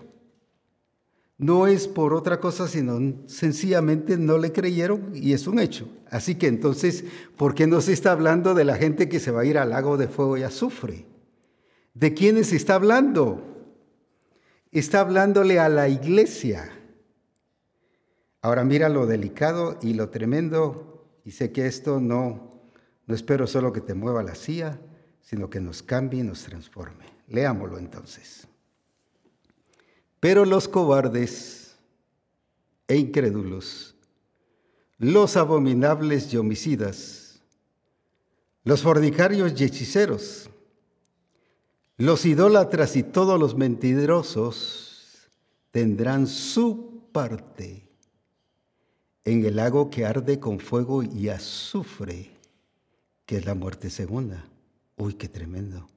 No es por otra cosa, sino sencillamente no le creyeron y es un hecho. Así que entonces, ¿por qué no se está hablando de la gente que se va a ir al lago de fuego y azufre? ¿De quiénes está hablando? está hablándole a la iglesia. Ahora mira lo delicado y lo tremendo, y sé que esto no, no espero solo que te mueva la silla, sino que nos cambie y nos transforme. Leámoslo entonces. Pero los cobardes e incrédulos, los abominables y homicidas, los fornicarios y hechiceros, los idólatras y todos los mentirosos tendrán su parte en el lago que arde con fuego y azufre, que es la muerte segunda. Uy, qué tremendo.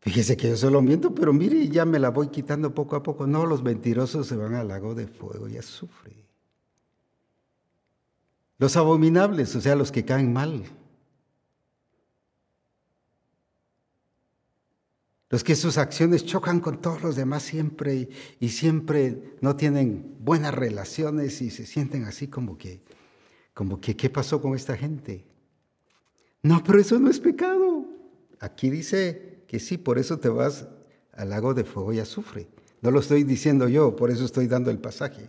Fíjese que yo solo miento, pero mire, ya me la voy quitando poco a poco. No, los mentirosos se van al lago de fuego y azufre. Los abominables, o sea, los que caen mal, los que sus acciones chocan con todos los demás siempre y, siempre no tienen buenas relaciones y se sienten así como que, como que, ¿qué pasó con esta gente? No, pero eso no es pecado. Aquí dice que sí, por eso te vas al lago de fuego y azufre. No lo estoy diciendo yo, por eso estoy dando el pasaje.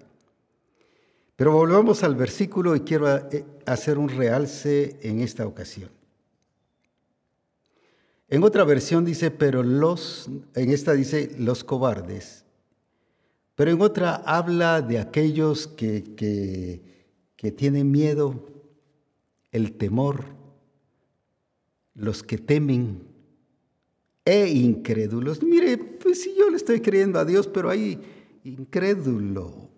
Pero volvamos al versículo y quiero eh, hacer un realce en esta ocasión. En otra versión dice, pero los, en esta dice los cobardes. Pero en otra habla de aquellos que, que, que tienen miedo, el temor, los que temen e incrédulos. Mire, pues si yo le estoy creyendo a Dios, pero hay incrédulo.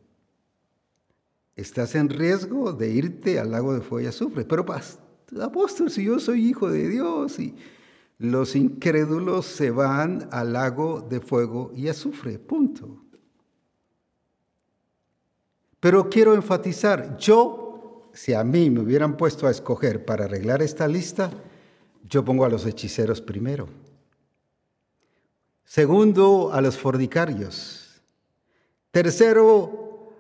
Estás en riesgo de irte al lago de fuego y azufre. Pero apóstol, si yo soy hijo de Dios y los incrédulos se van al lago de fuego y azufre, punto. Pero quiero enfatizar, yo, si a mí me hubieran puesto a escoger para arreglar esta lista, yo pongo a los hechiceros primero. Segundo, a los fornicarios. Tercero,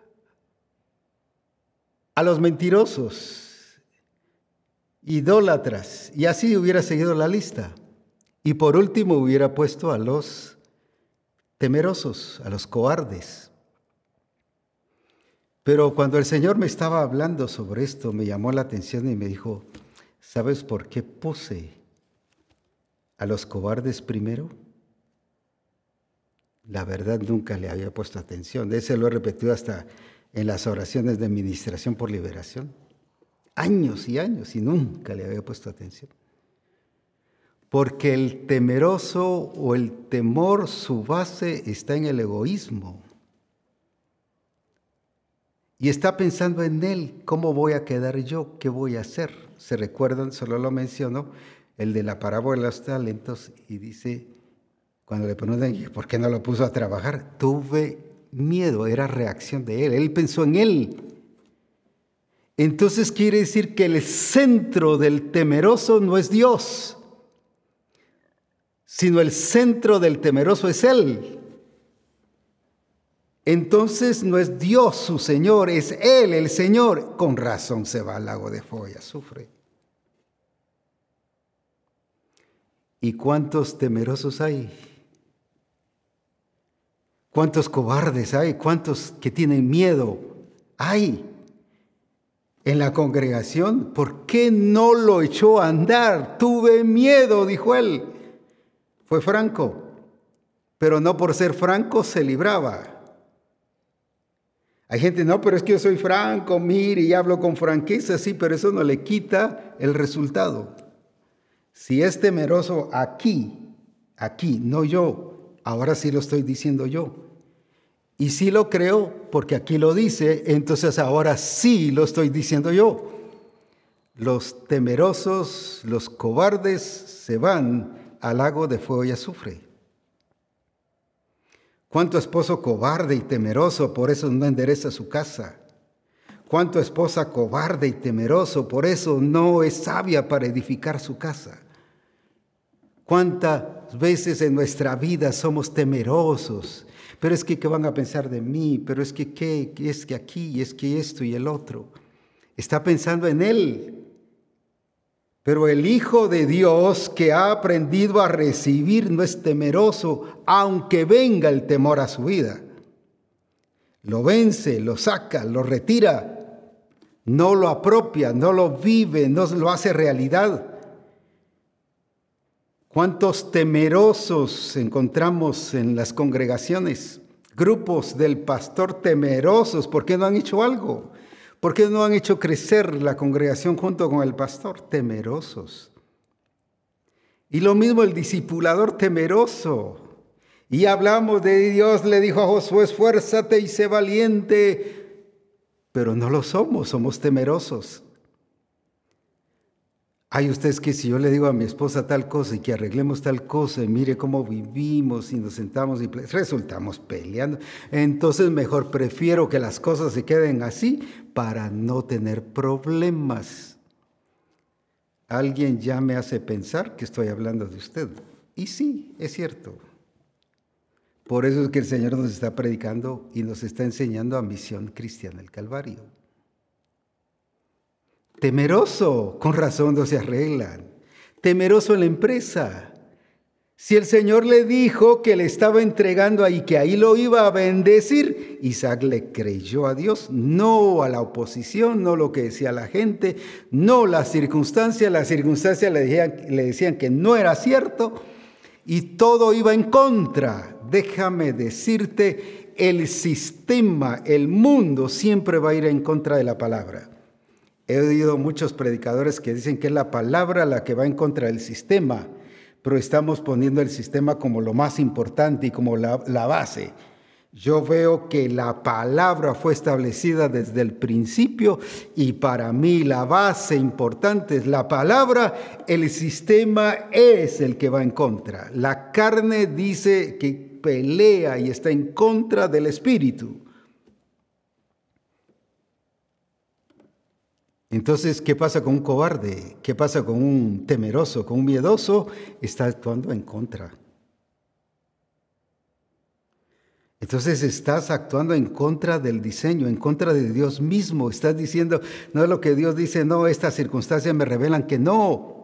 a los mentirosos, idólatras. Y así hubiera seguido la lista. Y por último hubiera puesto a los temerosos, a los cobardes. Pero cuando el Señor me estaba hablando sobre esto, me llamó la atención y me dijo, ¿sabes por qué puse a los cobardes primero? La verdad nunca le había puesto atención. De ese lo he repetido hasta en las oraciones de administración por liberación. Años y años y nunca le había puesto atención. Porque el temeroso o el temor, su base está en el egoísmo. Y está pensando en él, ¿cómo voy a quedar yo? ¿Qué voy a hacer? ¿Se recuerdan? Solo lo menciono, el de la parábola de los talentos y dice, cuando le preguntan, ¿por qué no lo puso a trabajar? Tuve miedo, era reacción de él, él pensó en él. Entonces quiere decir que el centro del temeroso no es Dios, sino el centro del temeroso es Él. entonces no es Dios su Señor, es Él el Señor. Con razón se va al lago de y sufre. ¿Y cuántos temerosos hay? ¿Cuántos cobardes hay? ¿Cuántos que tienen miedo hay en la congregación? ¿Por qué no lo echó a andar? Tuve miedo, dijo él. Fue franco, pero no por ser franco se libraba. Hay gente, no, pero es que yo soy franco, mire, y hablo con franqueza, sí, pero eso no le quita el resultado. Si es temeroso aquí, aquí, no yo, ahora sí lo estoy diciendo yo. Y sí lo creo porque aquí lo dice, entonces ahora sí lo estoy diciendo yo. Los temerosos, los cobardes se van al lago de fuego y azufre. ¿Cuánto esposo cobarde y temeroso por eso no endereza su casa? ¿Cuánto esposa cobarde y temeroso por eso no es sabia para edificar su casa? ¿Cuántas veces en nuestra vida somos temerosos? Pero es que, ¿qué van a pensar de mí? Pero es que, ¿qué? Es que aquí, es que esto y el otro. Está pensando en Él. Pero el Hijo de Dios que ha aprendido a recibir no es temeroso, aunque venga el temor a su vida. Lo vence, lo saca, lo retira, no lo apropia, no lo vive, no lo hace realidad. ¿Cuántos temerosos encontramos en las congregaciones? Grupos del pastor temerosos, ¿por qué no han hecho algo? ¿Por qué no han hecho crecer la congregación junto con el pastor? Temerosos. Y lo mismo el discipulador temeroso. Y hablamos de Dios, le dijo a Josué, esfuérzate y sé valiente. Pero no lo somos, somos temerosos. Hay ustedes que si yo le digo a mi esposa tal cosa y que arreglemos tal cosa y mire cómo vivimos y nos sentamos y resultamos peleando, entonces mejor prefiero que las cosas se queden así para no tener problemas. Alguien ya me hace pensar que estoy hablando de usted. Y sí, es cierto. Por eso es que el Señor nos está predicando y nos está enseñando a misión cristiana el Calvario. Temeroso, con razón no se arreglan. Temeroso en la empresa. Si el Señor le dijo que le estaba entregando ahí, que ahí lo iba a bendecir, Isaac le creyó a Dios, no a la oposición, no lo que decía la gente, no las circunstancias. Las circunstancias le decían, le decían que no era cierto y todo iba en contra. Déjame decirte, el sistema, el mundo siempre va a ir en contra de la palabra. He oído muchos predicadores que dicen que es la palabra la que va en contra del sistema, pero estamos poniendo el sistema como lo más importante y como la, la base. Yo veo que la palabra fue establecida desde el principio y para mí la base importante es la palabra, el sistema es el que va en contra. La carne dice que pelea y está en contra del espíritu. Entonces, ¿qué pasa con un cobarde? ¿Qué pasa con un temeroso, con un miedoso? Está actuando en contra. Entonces estás actuando en contra del diseño, en contra de Dios mismo. Estás diciendo, no es lo que Dios dice, no, estas circunstancias me revelan que no.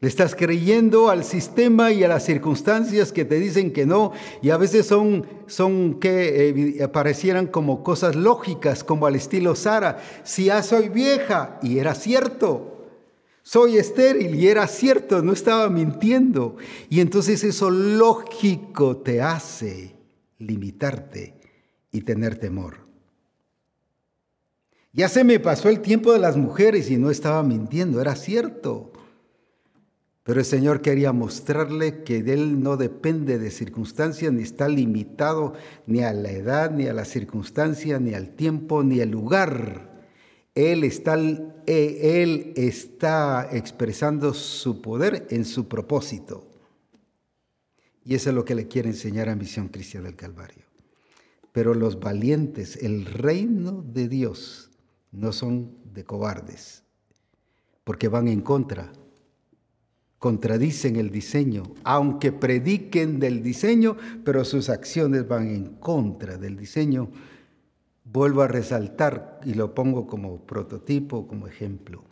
Le estás creyendo al sistema y a las circunstancias que te dicen que no, y a veces son, son que eh, aparecieran como cosas lógicas, como al estilo Sara. Si ya soy vieja, y era cierto. Soy estéril, y era cierto, no estaba mintiendo. Y entonces eso lógico te hace limitarte y tener temor. Ya se me pasó el tiempo de las mujeres y no estaba mintiendo, era cierto. Pero el Señor quería mostrarle que Él no depende de circunstancias, ni está limitado ni a la edad, ni a la circunstancia, ni al tiempo, ni al lugar. Él está, eh, él está expresando su poder en su propósito. Y eso es lo que le quiere enseñar a Misión Cristiana del Calvario. Pero los valientes, el reino de Dios, no son de cobardes, porque van en contra contradicen el diseño, aunque prediquen del diseño, pero sus acciones van en contra del diseño. Vuelvo a resaltar y lo pongo como prototipo, como ejemplo.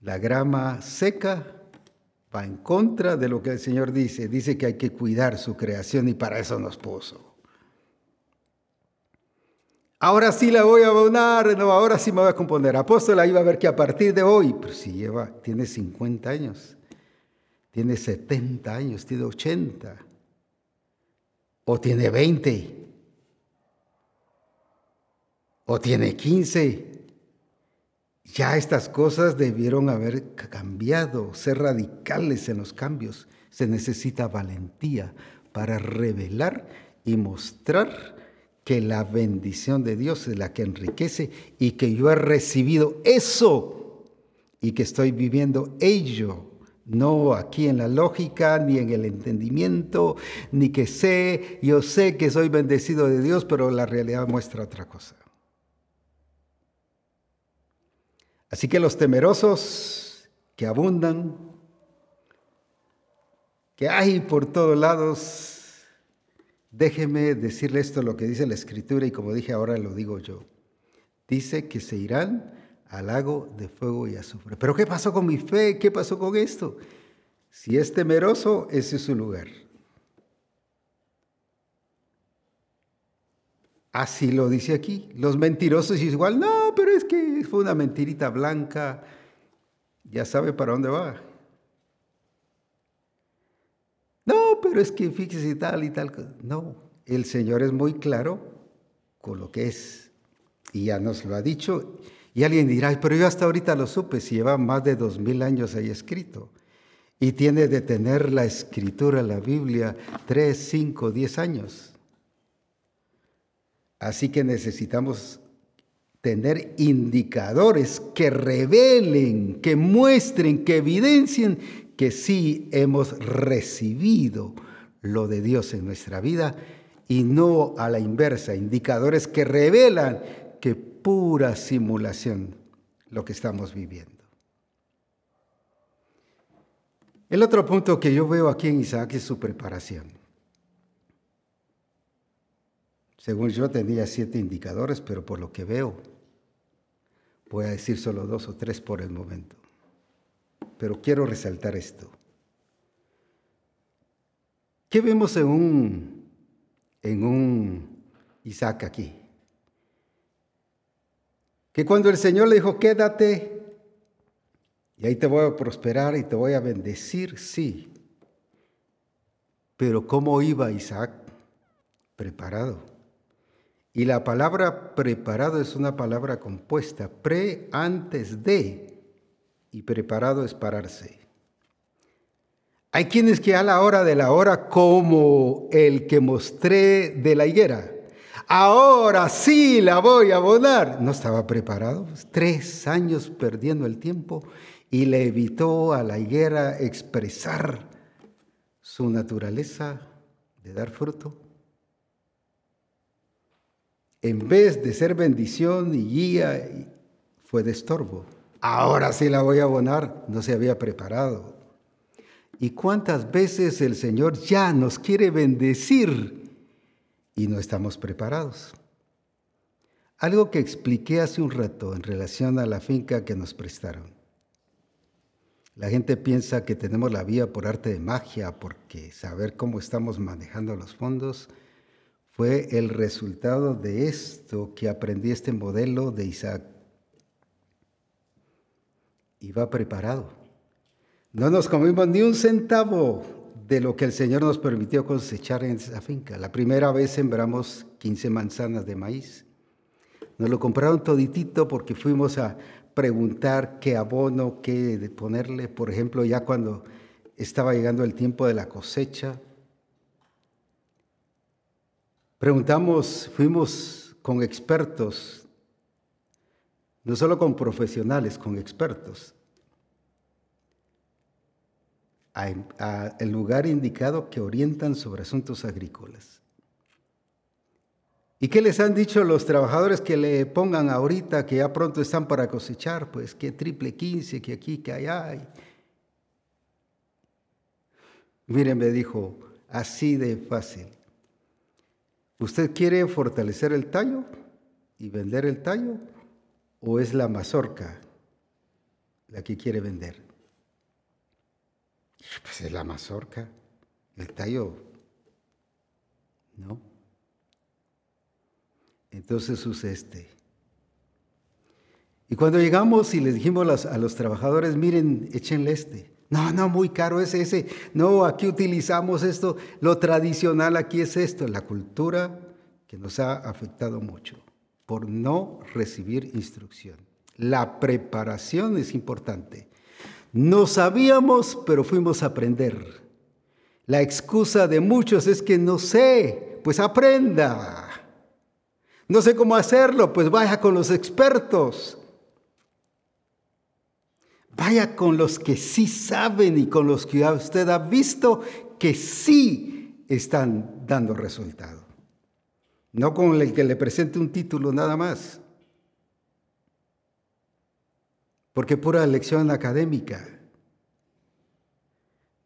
La grama seca va en contra de lo que el Señor dice. Dice que hay que cuidar su creación y para eso nos puso. Ahora sí la voy a abonar, no, ahora sí me voy a componer. Apóstol, ahí va a ver que a partir de hoy, pero si lleva, tiene 50 años, tiene 70 años, tiene 80, o tiene 20, o tiene 15. Ya estas cosas debieron haber cambiado, ser radicales en los cambios. Se necesita valentía para revelar y mostrar que la bendición de Dios es la que enriquece y que yo he recibido eso y que estoy viviendo ello. No aquí en la lógica, ni en el entendimiento, ni que sé, yo sé que soy bendecido de Dios, pero la realidad muestra otra cosa. Así que los temerosos que abundan, que hay por todos lados, Déjeme decirle esto, lo que dice la escritura, y como dije ahora lo digo yo. Dice que se irán al lago de fuego y azufre. Pero ¿qué pasó con mi fe? ¿Qué pasó con esto? Si es temeroso, ese es su lugar. Así lo dice aquí. Los mentirosos igual, no, pero es que fue una mentirita blanca. Ya sabe para dónde va. No, pero es que fíjese tal y tal. No, el Señor es muy claro con lo que es. Y ya nos lo ha dicho. Y alguien dirá, pero yo hasta ahorita lo supe, si lleva más de dos mil años ahí escrito. Y tiene de tener la escritura, la Biblia, tres, cinco, diez años. Así que necesitamos tener indicadores que revelen, que muestren, que evidencien que sí hemos recibido lo de Dios en nuestra vida y no a la inversa, indicadores que revelan que pura simulación lo que estamos viviendo. El otro punto que yo veo aquí en Isaac es su preparación. Según yo tenía siete indicadores, pero por lo que veo, voy a decir solo dos o tres por el momento pero quiero resaltar esto. ¿Qué vemos en un, en un Isaac aquí? Que cuando el Señor le dijo, quédate, y ahí te voy a prosperar y te voy a bendecir, sí. Pero ¿cómo iba Isaac? Preparado. Y la palabra preparado es una palabra compuesta, pre antes de y preparado es pararse. Hay quienes que a la hora de la hora, como el que mostré de la higuera, ahora sí la voy a abonar. No estaba preparado, tres años perdiendo el tiempo y le evitó a la higuera expresar su naturaleza de dar fruto. En vez de ser bendición y guía, fue de estorbo ahora sí la voy a abonar, no se había preparado. ¿Y cuántas veces el Señor ya nos quiere bendecir y no estamos preparados? Algo que expliqué hace un rato en relación a la finca que nos prestaron. La gente piensa que tenemos la vía por arte de magia, porque saber cómo estamos manejando los fondos fue el resultado de esto que aprendí este modelo de Isaac iba preparado. No nos comimos ni un centavo de lo que el Señor nos permitió cosechar en esa finca. La primera vez sembramos 15 manzanas de maíz. Nos lo compraron toditito porque fuimos a preguntar qué abono, qué ponerle. Por ejemplo, ya cuando estaba llegando el tiempo de la cosecha, preguntamos, fuimos con expertos no solo con profesionales, con expertos, al lugar indicado que orientan sobre asuntos agrícolas. ¿Y qué les han dicho los trabajadores que le pongan ahorita que ya pronto están para cosechar? Pues que triple 15, que aquí, que allá. Miren, me dijo, así de fácil. ¿Usted quiere fortalecer el tallo y vender el tallo? ¿O es la mazorca la que quiere vender? Pues es la mazorca, el tallo, ¿no? Entonces usa este. Y cuando llegamos y les dijimos a los trabajadores, miren, échenle este. No, no, muy caro es ese. No, aquí utilizamos esto. Lo tradicional aquí es esto, la cultura que nos ha afectado mucho por no recibir instrucción. La preparación es importante. No sabíamos, pero fuimos a aprender. La excusa de muchos es que no sé, pues aprenda. No sé cómo hacerlo, pues vaya con los expertos. Vaya con los que sí saben y con los que usted ha visto que sí están dando resultado. No con el que le presente un título nada más. Porque pura lección académica.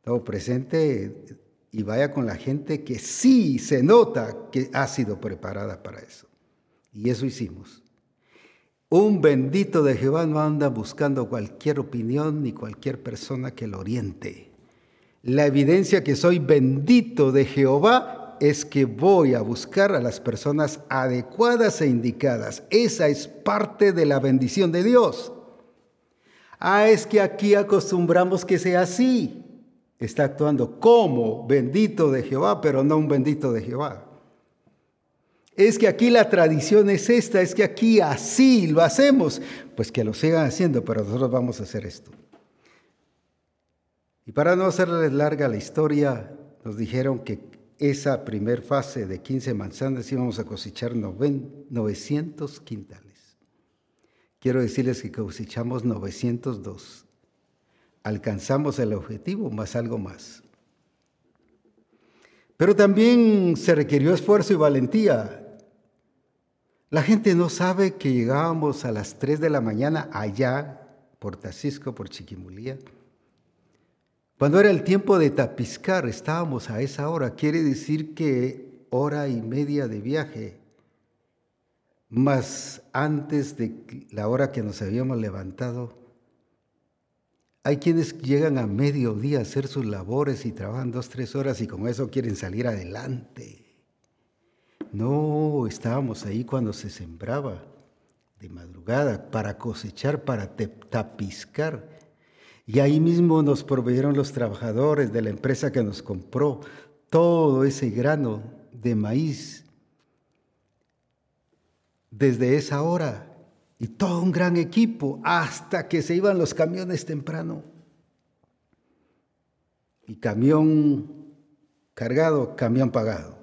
No, presente y vaya con la gente que sí se nota que ha sido preparada para eso. Y eso hicimos. Un bendito de Jehová no anda buscando cualquier opinión ni cualquier persona que lo oriente. La evidencia que soy bendito de Jehová es que voy a buscar a las personas adecuadas e indicadas. Esa es parte de la bendición de Dios. Ah, es que aquí acostumbramos que sea así. Está actuando como bendito de Jehová, pero no un bendito de Jehová es que aquí la tradición es esta, es que aquí así lo hacemos, pues que lo sigan haciendo, pero nosotros vamos a hacer esto. Y para no hacerles larga la historia, nos dijeron que esa primer fase de 15 manzanas íbamos a cosechar 900 quintales. Quiero decirles que cosechamos 902. Alcanzamos el objetivo más algo más. Pero también se requirió esfuerzo y valentía. La gente no sabe que llegábamos a las 3 de la mañana allá, por Tacisco, por Chiquimulía. Cuando era el tiempo de tapiscar, estábamos a esa hora. Quiere decir que hora y media de viaje, más antes de la hora que nos habíamos levantado. Hay quienes llegan a mediodía a hacer sus labores y trabajan dos, tres horas y con eso quieren salir adelante. No, estábamos ahí cuando se sembraba de madrugada para cosechar, para tapiscar. Y ahí mismo nos proveyeron los trabajadores de la empresa que nos compró todo ese grano de maíz desde esa hora y todo un gran equipo hasta que se iban los camiones temprano. Y camión cargado, camión pagado.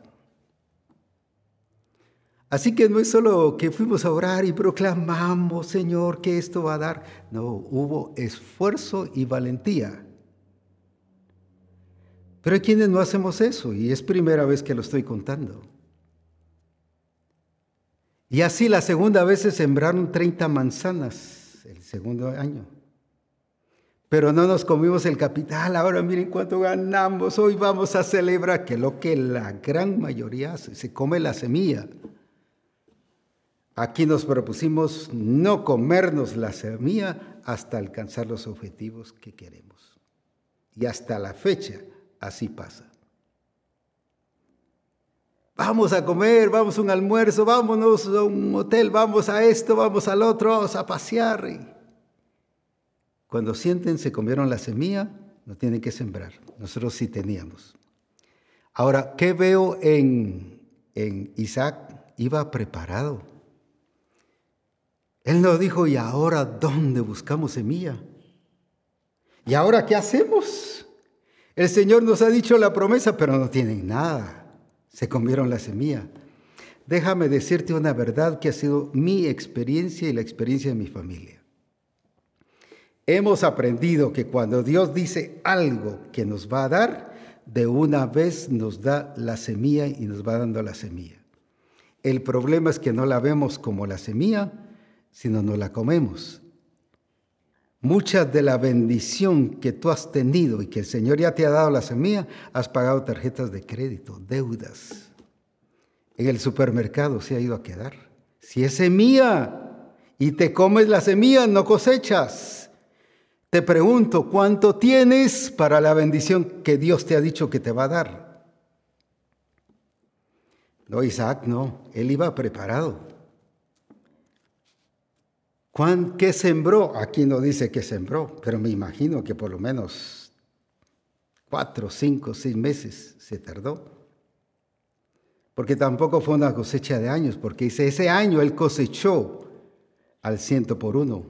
Así que no es solo que fuimos a orar y proclamamos, Señor, que esto va a dar. No, hubo esfuerzo y valentía. Pero hay quienes no hacemos eso y es primera vez que lo estoy contando. Y así la segunda vez se sembraron 30 manzanas el segundo año. Pero no nos comimos el capital. Ahora miren cuánto ganamos. Hoy vamos a celebrar que lo que la gran mayoría hace, se come la semilla. Aquí nos propusimos no comernos la semilla hasta alcanzar los objetivos que queremos. Y hasta la fecha así pasa. Vamos a comer, vamos a un almuerzo, vámonos a un hotel, vamos a esto, vamos al otro, vamos a pasear. cuando sienten se comieron la semilla, no tienen que sembrar. Nosotros sí teníamos. Ahora, ¿qué veo en, en Isaac? Iba preparado él nos dijo, ¿y ahora dónde buscamos semilla? ¿Y ahora qué hacemos? El Señor nos ha dicho la promesa, pero no tienen nada. Se comieron la semilla. Déjame decirte una verdad que ha sido mi experiencia y la experiencia de mi familia. Hemos aprendido que cuando Dios dice algo que nos va a dar, de una vez nos da la semilla y nos va dando la semilla. El problema es que no la vemos como la semilla, sino no la comemos. Mucha de la bendición que tú has tenido y que el Señor ya te ha dado la semilla, has pagado tarjetas de crédito, deudas. En el supermercado se ha ido a quedar. Si es semilla y te comes la semilla, no cosechas. Te pregunto, ¿cuánto tienes para la bendición que Dios te ha dicho que te va a dar? No, Isaac no, él iba preparado. Juan, ¿qué sembró? Aquí no dice que sembró, pero me imagino que por lo menos cuatro, cinco, seis meses se tardó. Porque tampoco fue una cosecha de años, porque dice, ese año él cosechó al ciento por uno.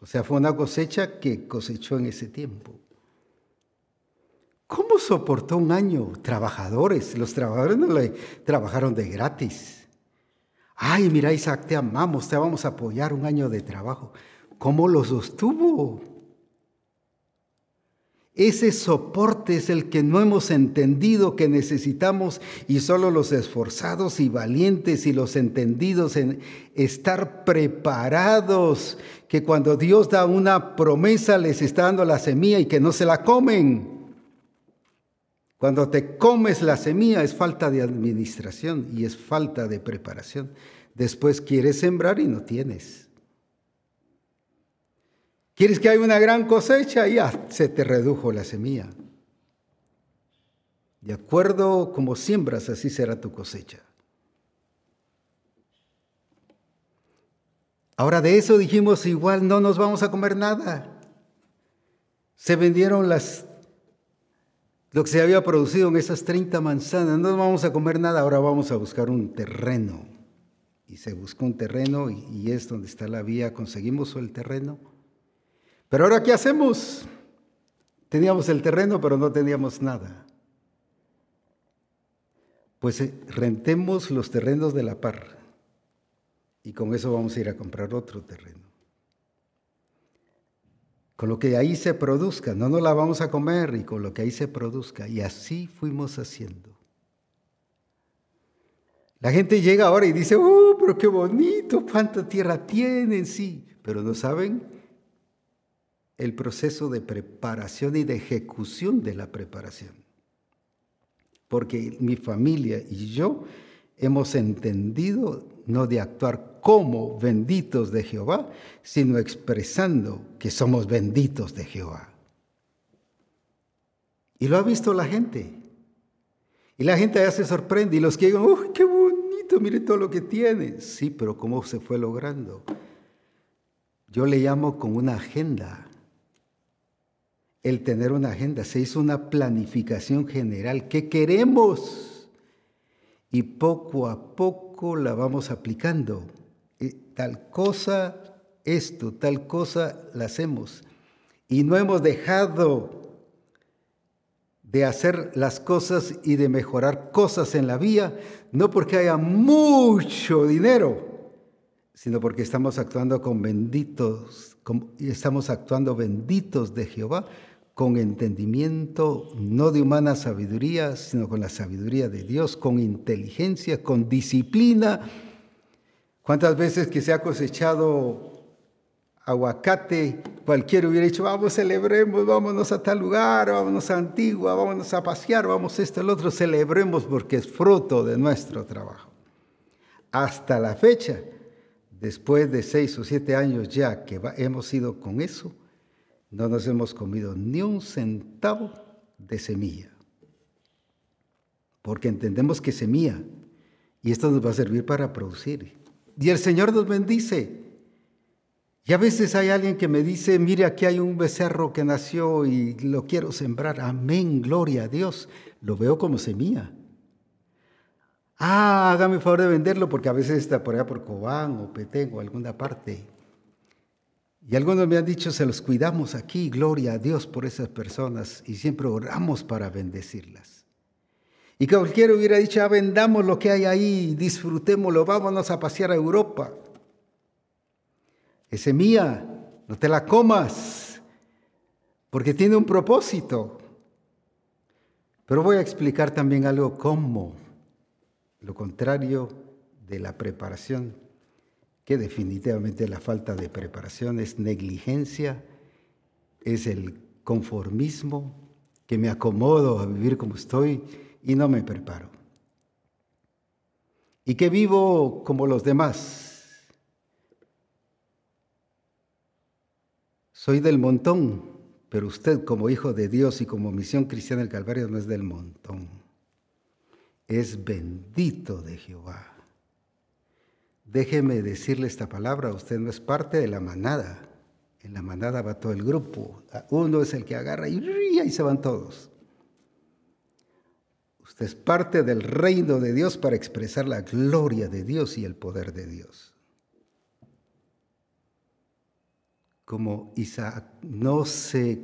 O sea, fue una cosecha que cosechó en ese tiempo. ¿Cómo soportó un año? Trabajadores, los trabajadores no le trabajaron de gratis. Ay, mira Isaac, te amamos, te vamos a apoyar un año de trabajo. ¿Cómo lo sostuvo? Ese soporte es el que no hemos entendido que necesitamos y solo los esforzados y valientes y los entendidos en estar preparados, que cuando Dios da una promesa les está dando la semilla y que no se la comen. Cuando te comes la semilla es falta de administración y es falta de preparación. Después quieres sembrar y no tienes. Quieres que haya una gran cosecha ya se te redujo la semilla. De acuerdo como siembras, así será tu cosecha. Ahora de eso dijimos igual, no nos vamos a comer nada. Se vendieron las lo que se había producido en esas 30 manzanas. No vamos a comer nada, ahora vamos a buscar un terreno. Y se buscó un terreno y, es donde está la vía. Conseguimos el terreno. Pero ahora, ¿qué hacemos? Teníamos el terreno, pero no teníamos nada. Pues eh, rentemos los terrenos de la par. Y con eso vamos a ir a comprar otro terreno con lo que ahí se produzca, no nos la vamos a comer y con lo que ahí se produzca. Y así fuimos haciendo. La gente llega ahora y dice, oh, pero qué bonito, cuánta tierra tienen, sí, pero no saben el proceso de preparación y de ejecución de la preparación. Porque mi familia y yo hemos entendido no de actuar como benditos de Jehová, sino expresando que somos benditos de Jehová. Y lo ha visto la gente. Y la gente ya se sorprende y los que digan, ¡Uy, qué bonito! Mire todo lo que tiene. Sí, pero ¿cómo se fue logrando? Yo le llamo con una agenda. El tener una agenda. Se hizo una planificación general. ¿Qué queremos? Y poco a poco la vamos aplicando tal cosa, esto, tal cosa, la hacemos. Y no hemos dejado de hacer las cosas y de mejorar cosas en la vía, no porque haya mucho dinero, sino porque estamos actuando con benditos, y estamos actuando benditos de Jehová, con entendimiento, no de humana sabiduría, sino con la sabiduría de Dios, con inteligencia, con disciplina, ¿Cuántas veces que se ha cosechado aguacate, cualquiera hubiera dicho, vamos, celebremos, vámonos a tal lugar, vámonos a Antigua, vámonos a pasear, vamos esto, el otro, celebremos porque es fruto de nuestro trabajo. Hasta la fecha, después de seis o siete años ya que hemos ido con eso, no nos hemos comido ni un centavo de semilla. Porque entendemos que semilla, y esto nos va a servir para producir. Y el Señor nos bendice. Y a veces hay alguien que me dice, mire, aquí hay un becerro que nació y lo quiero sembrar. Amén, gloria a Dios. Lo veo como semilla. Ah, hágame el favor de venderlo porque a veces está por allá por Cobán o Petén o alguna parte. Y algunos me han dicho, se los cuidamos aquí, gloria a Dios por esas personas y siempre oramos para bendecirlas. Y cualquiera hubiera dicho, ah, vendamos lo que hay ahí, disfrutémoslo, vámonos a pasear a Europa. Es mía, no te la comas, porque tiene un propósito. Pero voy a explicar también algo como lo contrario de la preparación. que definitivamente la falta de preparación es negligencia, es el conformismo, que me acomodo a vivir como estoy y no me preparo. Y que vivo como los demás. Soy del montón, pero usted como hijo de Dios y como misión cristiana del Calvario no es del montón. Es bendito de Jehová. Déjeme decirle esta palabra, usted no es parte de la manada. En la manada va todo el grupo. Uno es el que agarra y ahí se van todos. Es parte del reino de Dios para expresar la gloria de Dios y el poder de Dios. Como Isaac no se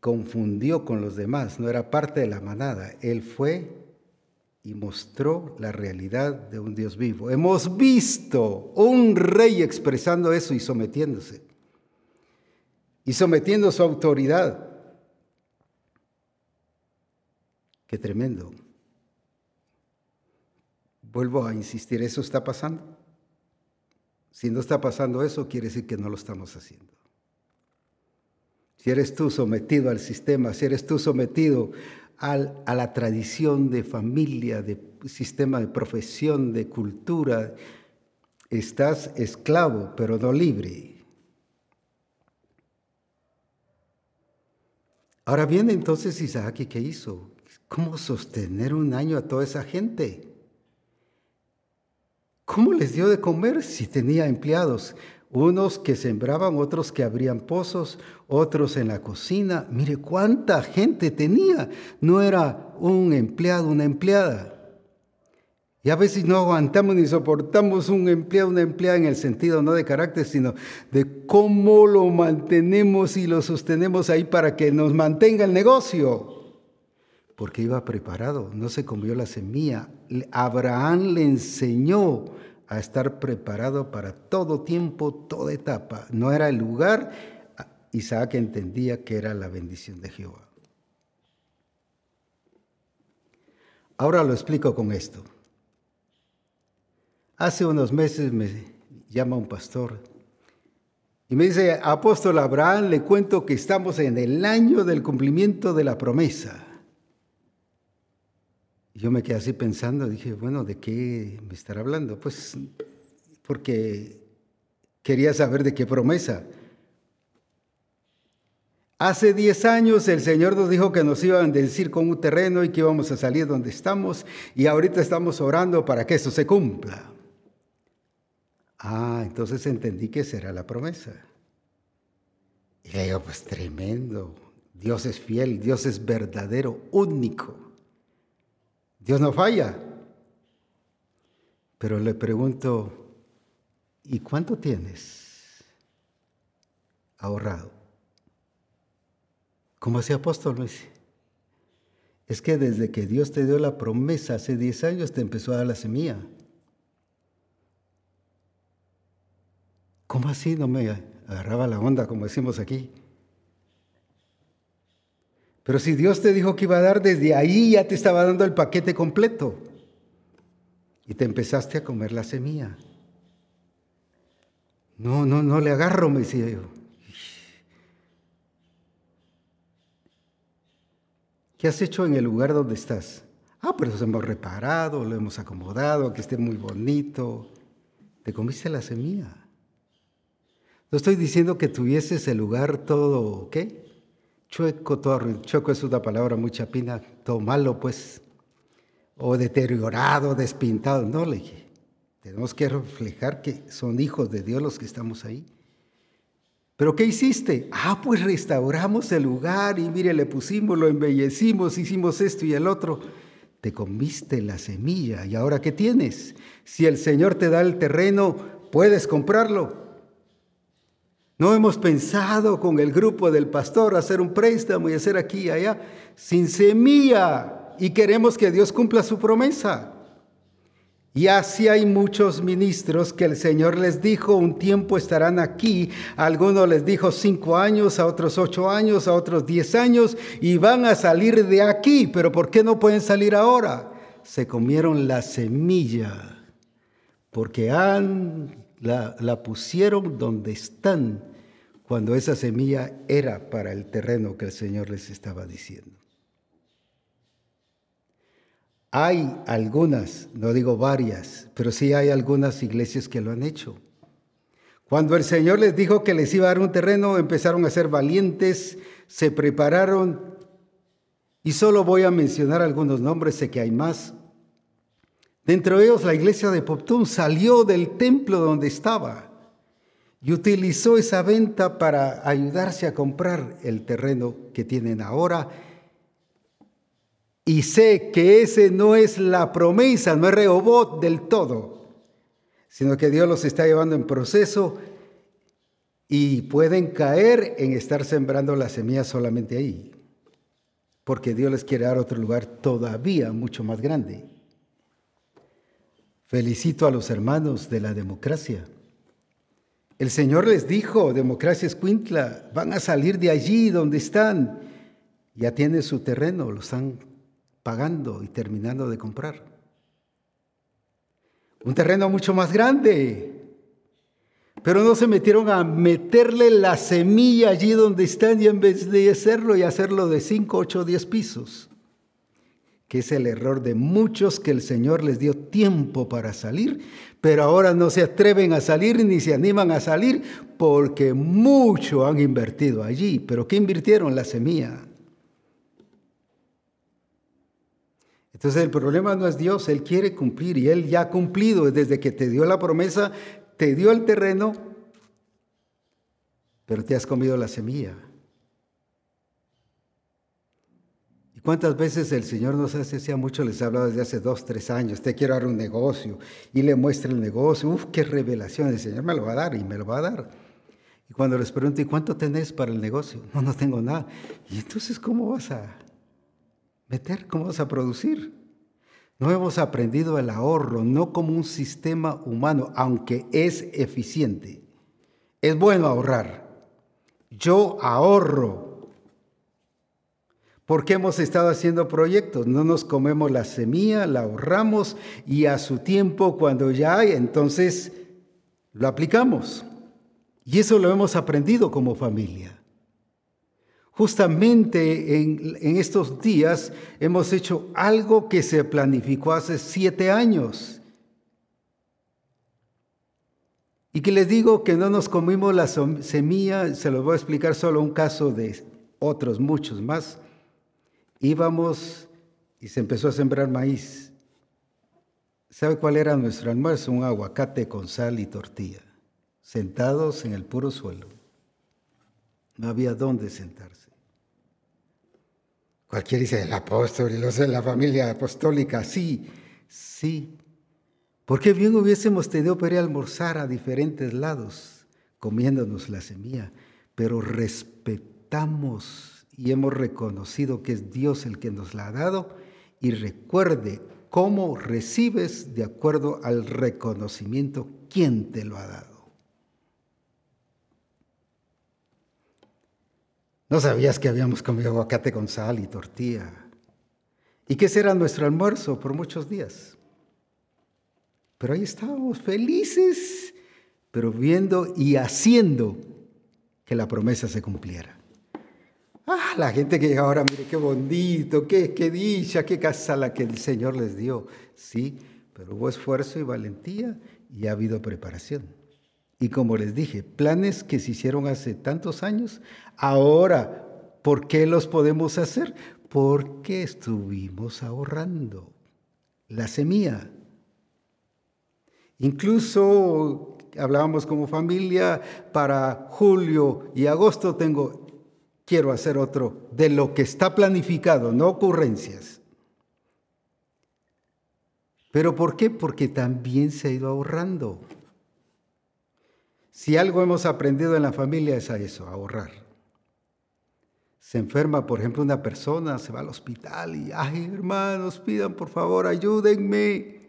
confundió con los demás, no era parte de la manada, él fue y mostró la realidad de un Dios vivo. Hemos visto un rey expresando eso y sometiéndose. Y sometiendo su autoridad. Qué tremendo. Vuelvo a insistir, ¿eso está pasando? Si no está pasando eso, quiere decir que no lo estamos haciendo. Si eres tú sometido al sistema, si eres tú sometido a la tradición de familia, de sistema de profesión, de cultura. Estás esclavo, pero no libre. Ahora viene entonces Isaac ¿qué hizo? ¿Cómo sostener un año a toda esa gente? ¿Cómo les dio de comer si tenía empleados? unos que sembraban, otros que abrían pozos, otros en la cocina. Mire cuánta gente tenía. No era un empleado, una empleada. Y a veces no aguantamos ni soportamos un empleado, una empleada en el sentido no de carácter, sino de cómo lo mantenemos y lo sostenemos ahí para que nos mantenga el negocio. Porque iba preparado, no se comió la semilla. Abraham le enseñó a estar preparado para todo tiempo, toda etapa. No era el lugar, Isaac entendía que era la bendición de Jehová. Ahora lo explico con esto. Hace unos meses me llama un pastor y me dice, apóstol Abraham, le cuento que estamos en el año del cumplimiento de la promesa. Yo me quedé así pensando, dije, bueno, ¿de qué me estará hablando? Pues porque quería saber de qué promesa. Hace 10 años el Señor nos dijo que nos iba a bendecir con un terreno y que íbamos a salir donde estamos y ahorita estamos orando para que eso se cumpla. Ah, entonces entendí que será la promesa. Y le digo, pues tremendo, Dios es fiel, Dios es verdadero, único. Dios no falla. Pero le pregunto, ¿y cuánto tienes ahorrado? Como hacía apóstol, dice. Es que desde que Dios te dio la promesa hace 10 años te empezó a dar la semilla. ¿Cómo así? No me agarraba la onda, como decimos aquí. Pero si Dios te dijo que iba a dar, desde ahí ya te estaba dando el paquete completo. Y te empezaste a comer la semilla. No, no, no le agarro, me decía yo. ¿Qué has hecho en el lugar donde estás? Ah, pues lo hemos reparado, lo hemos acomodado, que esté muy bonito. Te comiste la semilla. No estoy diciendo que tuvieses el lugar todo, ¿qué? Chueco, chueco es una palabra muy chapina, todo malo pues, o deteriorado, despintado. No, le dije, tenemos que reflejar que son hijos de Dios los que estamos ahí. ¿Pero qué hiciste? Ah, pues restauramos el lugar y mire, le pusimos, lo embellecimos, hicimos esto y el otro. Te comiste la semilla y ahora ¿qué tienes? Si el Señor te da el terreno, puedes comprarlo. No hemos pensado con el grupo del pastor hacer un préstamo y hacer aquí y allá sin semilla y queremos que Dios cumpla su promesa. Y así hay muchos ministros que el Señor les dijo, un tiempo estarán aquí. A algunos les dijo cinco años, a otros ocho años, a otros diez años, y van a salir de aquí. Pero ¿por qué no pueden salir ahora? Se comieron la semilla, porque han la, la pusieron donde están cuando esa semilla era para el terreno que el Señor les estaba diciendo. Hay algunas, no digo varias, pero sí hay algunas iglesias que lo han hecho. Cuando el Señor les dijo que les iba a dar un terreno, empezaron a ser valientes, se prepararon y solo voy a mencionar algunos nombres, sé que hay más. Dentro de ellos la iglesia de Poptún salió del templo donde estaba y utilizó esa venta para ayudarse a comprar el terreno que tienen ahora y sé que ese no es la promesa, no es Rehobot del todo, sino que Dios los está llevando en proceso y pueden caer en estar sembrando la semilla solamente ahí, porque Dios les quiere dar otro lugar todavía mucho más grande. Felicito a los hermanos de la democracia. El Señor les dijo, democracia escuintla, van a salir de allí donde están. Ya tienen su terreno, lo están pagando y terminando de comprar. Un terreno mucho más grande. Pero no se metieron a meterle la semilla allí donde están y en vez de hacerlo y hacerlo de 5, 8, 10 pisos. Que es el error de muchos que el Señor les dio tiempo para salir, pero ahora no se atreven a salir ni se animan a salir porque mucho han invertido allí. ¿Pero qué invirtieron? La semilla. Entonces el problema no es Dios, Él quiere cumplir y Él ya ha cumplido desde que te dio la promesa, te dio el terreno, pero te has comido la semilla. ¿Y cuántas veces el Señor nos hace, sea mucho les ha hablado desde hace dos, tres años, te quiero dar un negocio y le muestra el negocio, uf, qué revelación, el Señor me lo va a dar y me lo va a dar. Y cuando les pregunto, ¿y cuánto tenés para el negocio? No, no tengo nada. ¿Y entonces cómo vas a, meter, cómo vas a producir. No hemos aprendido el ahorro, no como un sistema humano, aunque es eficiente. Es bueno ahorrar. Yo ahorro. Porque hemos estado haciendo proyectos. No nos comemos la semilla, la ahorramos y a su tiempo, cuando ya hay, entonces lo aplicamos. Y eso lo hemos aprendido como familia. Justamente en, estos días hemos hecho algo que se planificó hace siete años. Y que les digo que no nos comimos la semilla, se los voy a explicar solo un caso de otros muchos más. Íbamos y se empezó a sembrar maíz. ¿Sabe cuál era nuestro almuerzo? Un aguacate con sal y tortilla, sentados en el puro suelo. No había dónde sentarse. Cualquiera dice, el apóstol y los de la familia apostólica, sí, sí. Porque bien hubiésemos tenido para ir a almorzar a diferentes lados, comiéndonos la semilla, pero respetamos y hemos reconocido que es Dios el que nos la ha dado y recuerde cómo recibes de acuerdo al reconocimiento quién te lo ha dado. No sabías que habíamos comido aguacate con sal y tortilla. ¿Y que será nuestro almuerzo por muchos días? Pero ahí estábamos felices, pero viendo y haciendo que la promesa se cumpliera. Ah, la gente que llega ahora, mire qué bonito, qué, qué dicha, qué casa la que el Señor les dio. Sí, pero hubo esfuerzo y valentía y ha habido preparación. Y como les dije, planes que se hicieron hace tantos años, ahora, ¿por qué los podemos hacer? Porque estuvimos ahorrando la semilla. Incluso hablábamos como familia, para julio y agosto tengo, quiero hacer otro, de lo que está planificado, no ocurrencias. ¿Pero por qué? Porque también se ha ido ahorrando. Si algo hemos aprendido en la familia es a eso, a ahorrar. Se enferma, por ejemplo, una persona, se va al hospital y, ay, hermanos, pidan por favor, ayúdenme.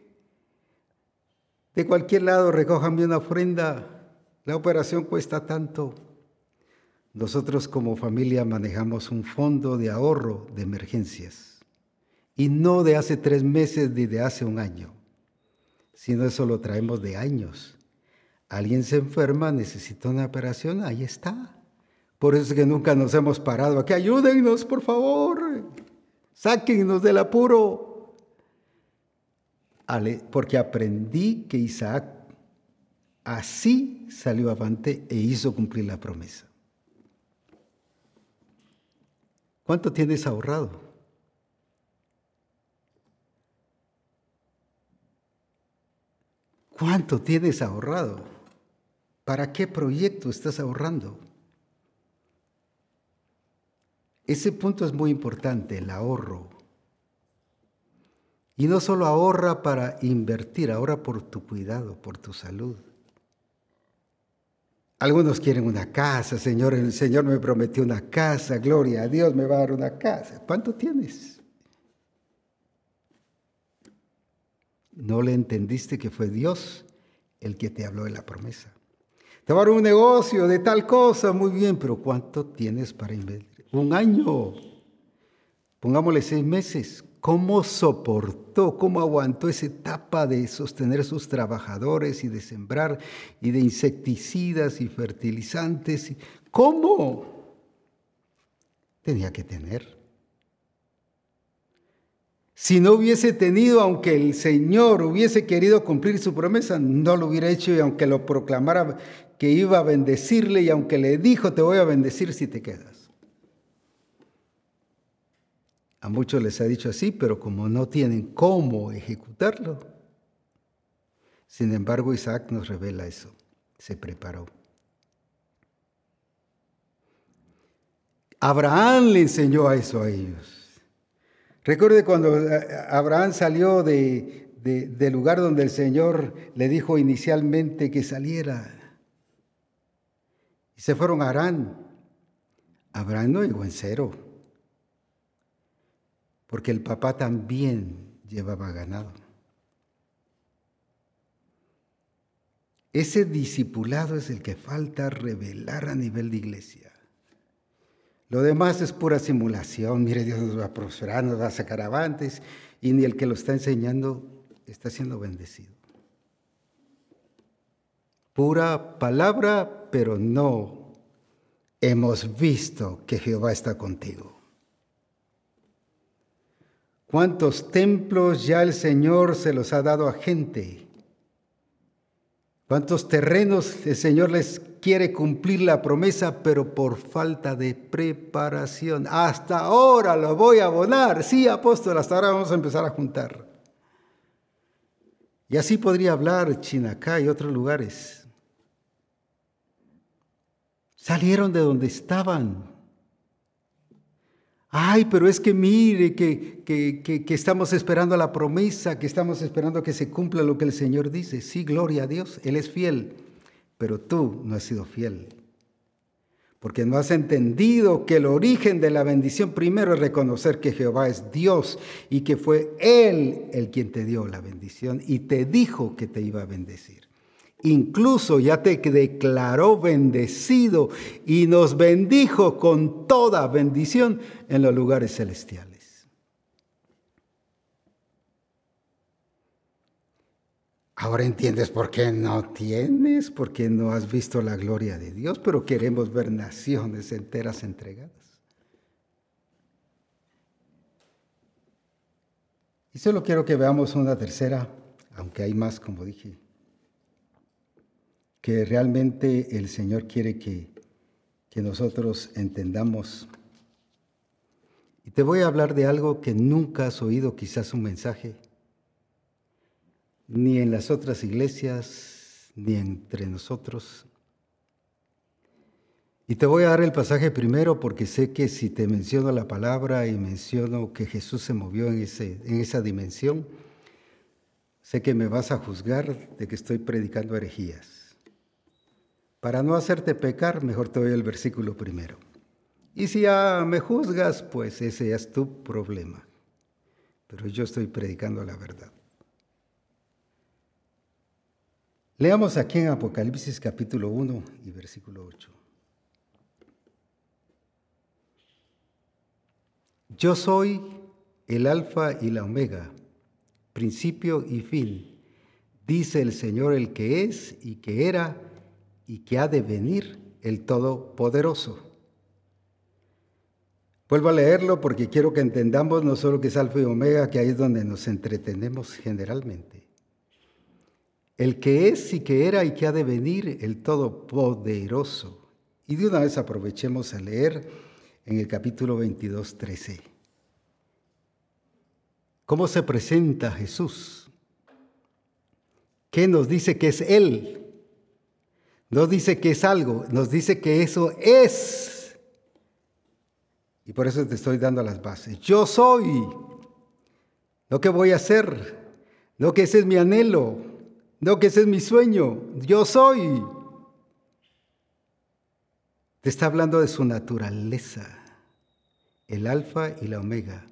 De cualquier lado, recójanme una ofrenda. La operación cuesta tanto. Nosotros como familia manejamos un fondo de ahorro de emergencias. Y no de hace tres meses ni de hace un año, sino eso lo traemos de años alguien se enferma, necesita una operación, ahí está. Por eso es que nunca nos hemos parado aquí. Ayúdennos, por favor. Sáquennos del apuro. Porque aprendí que Isaac así salió avante e hizo cumplir la promesa. ¿Cuánto tienes ahorrado? ¿Cuánto tienes ahorrado? ¿Para qué proyecto estás ahorrando? Ese punto es muy importante, el ahorro. Y no solo ahorra para invertir, ahorra por tu cuidado, por tu salud. Algunos quieren una casa, Señor, el Señor me prometió una casa, gloria a Dios, me va a dar una casa. ¿Cuánto tienes? No le entendiste que fue Dios el que te habló de la promesa. Te va a dar un negocio de tal cosa, muy bien, pero ¿cuánto tienes para invertir? Un año. Pongámosle seis meses. ¿Cómo soportó, cómo aguantó esa etapa de sostener sus trabajadores y de sembrar y de insecticidas y fertilizantes? ¿Cómo? Tenía que tener. Si no hubiese tenido, aunque el Señor hubiese querido cumplir su promesa, no lo hubiera hecho y aunque lo proclamara que iba a bendecirle y aunque le dijo, te voy a bendecir si te quedas. A muchos les ha dicho así, pero como no tienen cómo ejecutarlo. Sin embargo, Isaac nos revela eso. Se preparó. Abraham le enseñó a eso a ellos. Recuerde cuando eh, Abraham salió de, del lugar donde el Señor le dijo inicialmente que saliera. Y se fueron a Arán. Abraham no llegó en cero. Porque el papá también llevaba ganado. Ese discipulado es el que falta revelar a nivel de iglesia. Lo demás es pura simulación. Mire, Dios nos va a prosperar, nos va a sacar avantes y ni el que lo está enseñando está siendo bendecido. Pura palabra, pero no hemos visto que Jehová está contigo. ¿Cuántos templos ya el Señor se los ha dado a gente? ¿Cuántos terrenos el Señor les quiere cumplir la promesa, pero por falta de preparación. Hasta ahora lo voy a abonar. Sí, apóstol, hasta ahora vamos a empezar a juntar. Y así podría hablar Chinacá y otros lugares. Salieron de donde estaban. Ay, pero es que mire que, que, que, estamos esperando la promesa, que estamos esperando que se cumpla lo que el Señor dice. Sí, gloria a Dios, Él es fiel pero tú no has sido fiel. Porque no has entendido que el origen de la bendición primero es reconocer que Jehová es Dios y que fue Él el quien te dio la bendición y te dijo que te iba a bendecir. Incluso ya te declaró bendecido y nos bendijo con toda bendición en los lugares celestiales. Ahora entiendes por qué no tienes, por qué no has visto la gloria de Dios, pero queremos ver naciones enteras entregadas. Y solo quiero que veamos una tercera, aunque hay más, como dije, que realmente el Señor quiere que, que nosotros entendamos. Y te voy a hablar de algo que nunca has oído, quizás un mensaje ni en las otras iglesias, ni entre nosotros. Y te voy a dar el pasaje primero porque sé que si te menciono la palabra y menciono que Jesús se movió en, ese, en esa dimensión, sé que me vas a juzgar de que estoy predicando herejías. Para no hacerte pecar, mejor te doy el versículo primero. Y si ya me juzgas, pues ese es tu problema. Pero yo estoy predicando la verdad. Leamos aquí en Apocalipsis capítulo 1 y versículo 8. Yo soy el alfa y la omega, principio y fin, dice el Señor el que es y que era y que ha de venir el Todopoderoso. Vuelvo a leerlo porque quiero que entendamos no solo que es alfa y omega, que ahí es donde nos entretenemos generalmente. El que es y que era y que ha de venir el Todopoderoso. Y de una vez aprovechemos a leer en el capítulo 22, 13. ¿Cómo se presenta Jesús? ¿Qué nos dice que es Él? No dice que es algo, nos dice que eso es. Y por eso te estoy dando las bases. Yo soy. No que voy a hacer. No que ese es mi anhelo. No que ese es mi sueño. Yo soy. Te está hablando de su naturaleza. El alfa y la omega.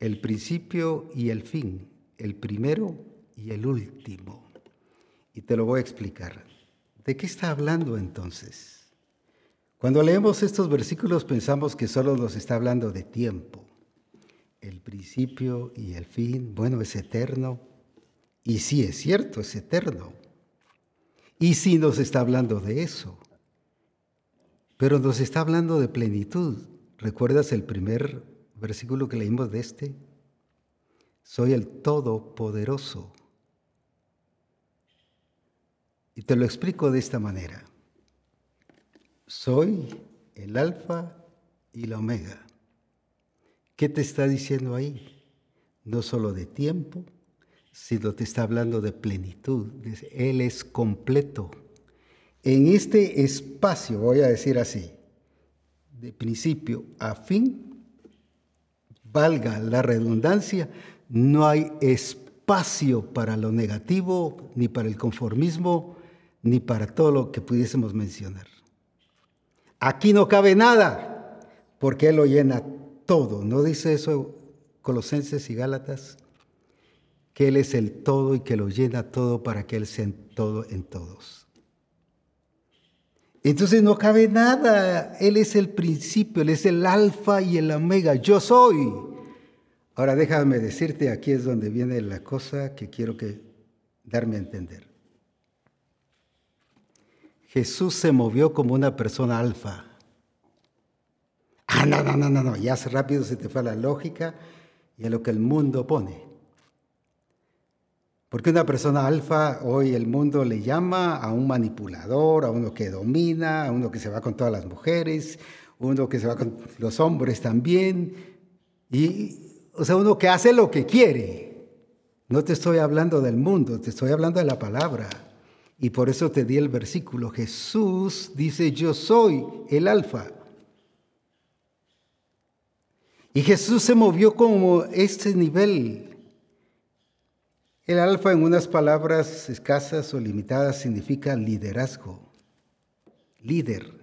El principio y el fin. El primero y el último. Y te lo voy a explicar. ¿De qué está hablando entonces? Cuando leemos estos versículos pensamos que solo nos está hablando de tiempo. El principio y el fin, bueno, es eterno. Y sí, es cierto, es eterno. Y sí nos está hablando de eso. Pero nos está hablando de plenitud. ¿Recuerdas el primer versículo que leímos de este? Soy el Todopoderoso. Y te lo explico de esta manera. Soy el alfa y la omega. ¿Qué te está diciendo ahí? No solo de tiempo, sino te está hablando de plenitud. Él es completo. En este espacio, voy a decir así, de principio a fin, valga la redundancia, no hay espacio para lo negativo ni para el conformismo ni para todo lo que pudiésemos mencionar. Aquí no cabe nada, porque Él lo llena todo. ¿No dice eso Colosenses y Gálatas? Que Él es el todo y que lo llena todo para que Él sea todo en todos. Entonces no cabe nada. Él es el principio, Él es el alfa y el omega. Yo soy. Ahora déjame decirte, aquí es donde viene la cosa que quiero que darme a entender. Jesús se movió como una persona alfa. Ah, no, no, no, no, no, ya rápido se te fue la lógica y a lo que el mundo pone. Porque una persona alfa hoy el mundo le llama a un manipulador, a uno que domina, a uno que se va con todas las mujeres, uno que se va con los hombres también, y, o sea, uno que hace lo que quiere. No te estoy hablando del mundo, te estoy hablando de la palabra. Y por eso te di el versículo. Jesús dice, yo soy el alfa. Y Jesús se movió como este nivel. El alfa en unas palabras escasas o limitadas significa liderazgo, líder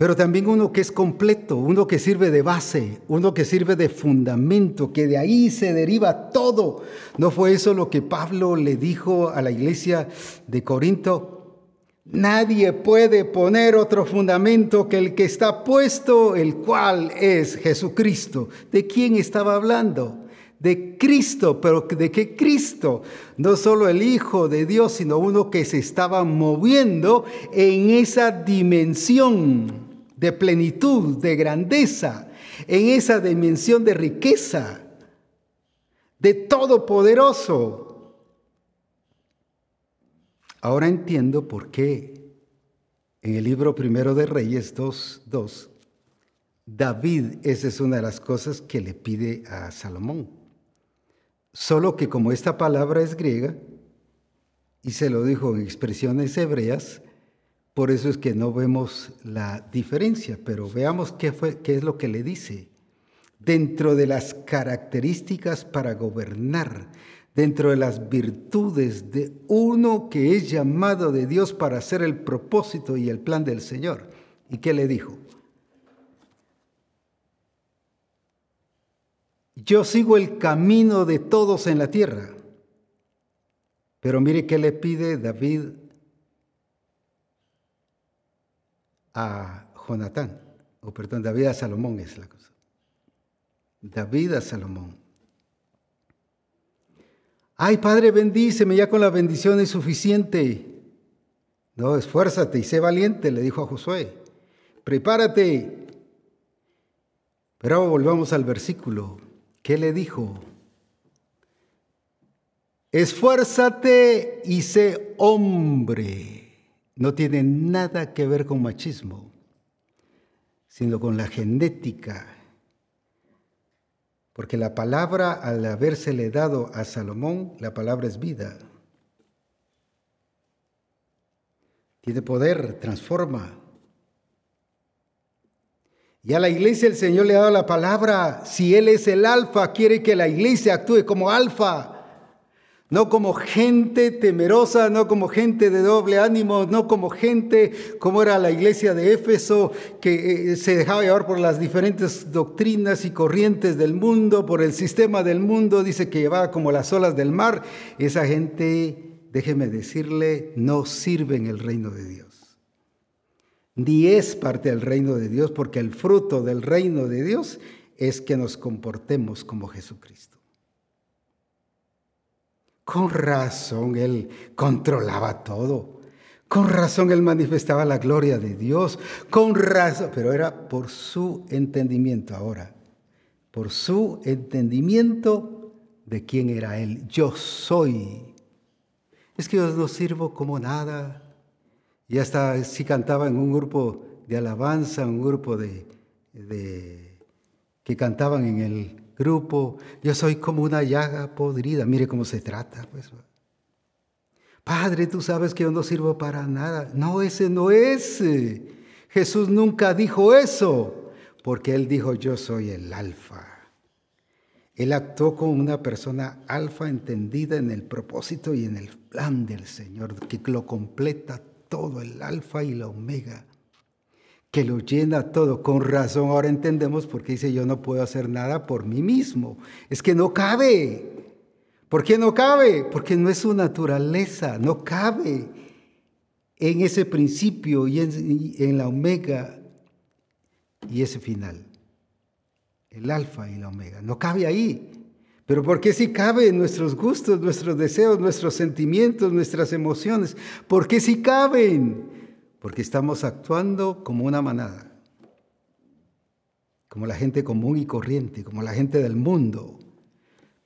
pero también uno que es completo, uno que sirve de base, uno que sirve de fundamento, que de ahí se deriva todo. ¿No fue eso lo que Pablo le dijo a la iglesia de Corinto? Nadie puede poner otro fundamento que el que está puesto, el cual es Jesucristo. ¿De quién estaba hablando? de Cristo, pero ¿de qué Cristo? No solo el Hijo de Dios, sino uno que se estaba moviendo en esa dimensión de plenitud, de grandeza, en esa dimensión de riqueza, de todopoderoso. Ahora entiendo por qué en el libro primero de Reyes 2.2, David, esa es una de las cosas que le pide a Salomón. Solo que como esta palabra es griega, y se lo dijo en expresiones hebreas, por eso es que no vemos la diferencia, pero veamos qué, fue, qué es lo que le dice. Dentro de las características para gobernar, dentro de las virtudes de uno que es llamado de Dios para hacer el propósito y el plan del Señor. ¿Y qué le dijo? Yo sigo el camino de todos en la tierra. Pero mire qué le pide David a Jonatán, o perdón, David a Salomón es la cosa. David a Salomón. Ay, Padre, bendíceme, ya con la bendición es suficiente. No, esfuérzate y sé valiente, le dijo a Josué. Prepárate. Pero volvamos al versículo. ¿Qué le dijo? Esfuérzate y sé hombre. No tiene nada que ver con machismo, sino con la genética. Porque la palabra, al habérsele dado a Salomón, la palabra es vida. Tiene poder, transforma. Y a la iglesia el Señor le ha dado la palabra. Si Él es el alfa, quiere que la iglesia actúe como alfa no como gente temerosa, no como gente de doble ánimo, no como gente como era la iglesia de Éfeso, que eh, se dejaba llevar por las diferentes doctrinas y corrientes del mundo, por el sistema del mundo, dice que llevaba como las olas del mar. Esa gente, déjeme decirle, no sirve en el reino de Dios. Ni es parte del reino de Dios, porque el fruto del reino de Dios es que nos comportemos como Jesucristo. Con razón Él controlaba todo. Con razón Él manifestaba la gloria de Dios. Con razón, pero era por su entendimiento ahora. Por su entendimiento de quién era Él. Yo soy. Es que yo no sirvo como nada. Y hasta si cantaba en un grupo de alabanza, un grupo de, de que cantaban en el grupo, yo soy como una llaga podrida. Mire cómo se trata, pues. Padre, tú sabes que yo no sirvo para nada. No, ese no es. Jesús nunca dijo eso, porque Él dijo, yo soy el alfa. Él actuó como una persona alfa entendida en el propósito y en el plan del Señor, que lo completa todo, el alfa y la omega que lo llena todo. Con razón ahora entendemos por qué dice yo no puedo hacer nada por mí mismo. Es que no cabe. ¿Por qué no cabe? Porque no es su naturaleza, no cabe en ese principio y en, la omega y ese final. El alfa y la omega. No cabe ahí. Pero ¿por qué si cabe en nuestros gustos, nuestros deseos, nuestros sentimientos, nuestras emociones? ¿Por qué si caben? Porque estamos actuando como una manada, como la gente común y corriente, como la gente del mundo,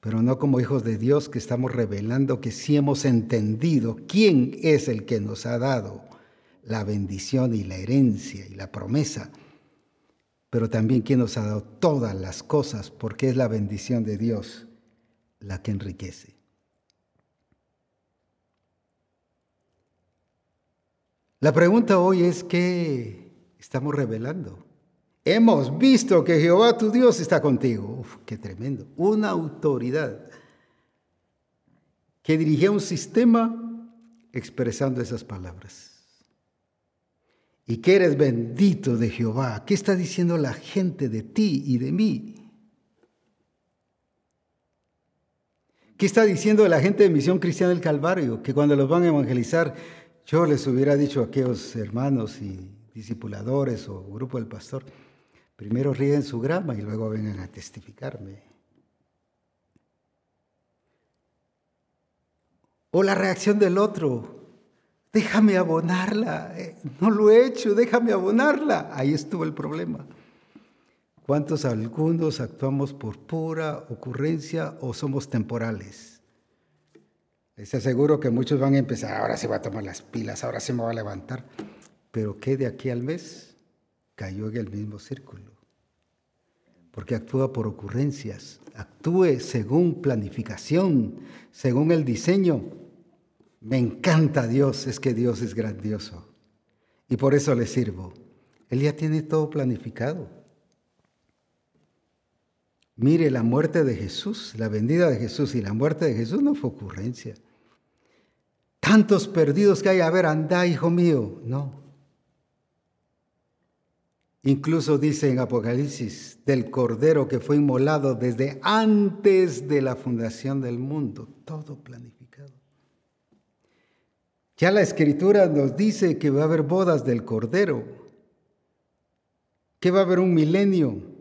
pero no como hijos de Dios que estamos revelando que sí hemos entendido quién es el que nos ha dado la bendición y la herencia y la promesa, pero también quién nos ha dado todas las cosas, porque es la bendición de Dios la que enriquece. La pregunta hoy es qué estamos revelando. Hemos visto que Jehová tu Dios está contigo. Uf, qué tremendo. Una autoridad que dirigía un sistema expresando esas palabras. Y que eres bendito de Jehová. ¿Qué está diciendo la gente de ti y de mí? ¿Qué está diciendo la gente de Misión Cristiana del Calvario? Que cuando los van a evangelizar, yo les hubiera dicho a aquellos hermanos y discipuladores o grupo del pastor, primero ríen su grama y luego vengan a testificarme. O la reacción del otro, déjame abonarla, eh, no lo he hecho, déjame abonarla. Ahí estuvo el problema. ¿Cuántos algunos actuamos por pura ocurrencia o somos temporales? Les aseguro que muchos van a empezar, ahora se va a tomar las pilas, ahora se me va a levantar. Pero que de aquí al mes cayó en el mismo círculo. Porque actúa por ocurrencias, actúe según planificación, según el diseño. Me encanta Dios, es que Dios es grandioso. Y por eso le sirvo. Él ya tiene todo planificado. Mire, la muerte de Jesús, la vendida de Jesús y la muerte de Jesús no fue ocurrencia. Tantos perdidos que hay, a ver, anda, hijo mío. No. Incluso dice en Apocalipsis del Cordero que fue inmolado desde antes de la fundación del mundo. Todo planificado. Ya la escritura nos dice que va a haber bodas del Cordero, que va a haber un milenio,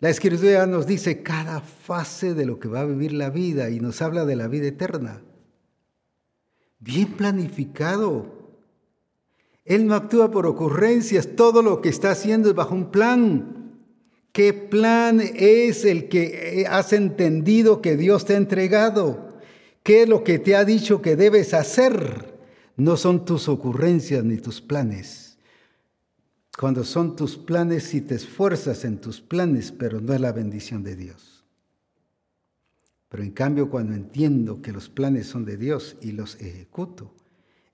La escritura nos dice cada fase de lo que va a vivir la vida y nos habla de la vida eterna. Bien planificado. Él no actúa por ocurrencias, todo lo que está haciendo es bajo un plan. ¿Qué plan es el que has entendido que Dios te ha entregado? ¿Qué es lo que te ha dicho que debes hacer? No son tus ocurrencias ni tus planes. Cuando son tus planes y te esfuerzas en tus planes, pero no es la bendición de Dios. Pero en cambio, cuando entiendo que los planes son de Dios y los ejecuto,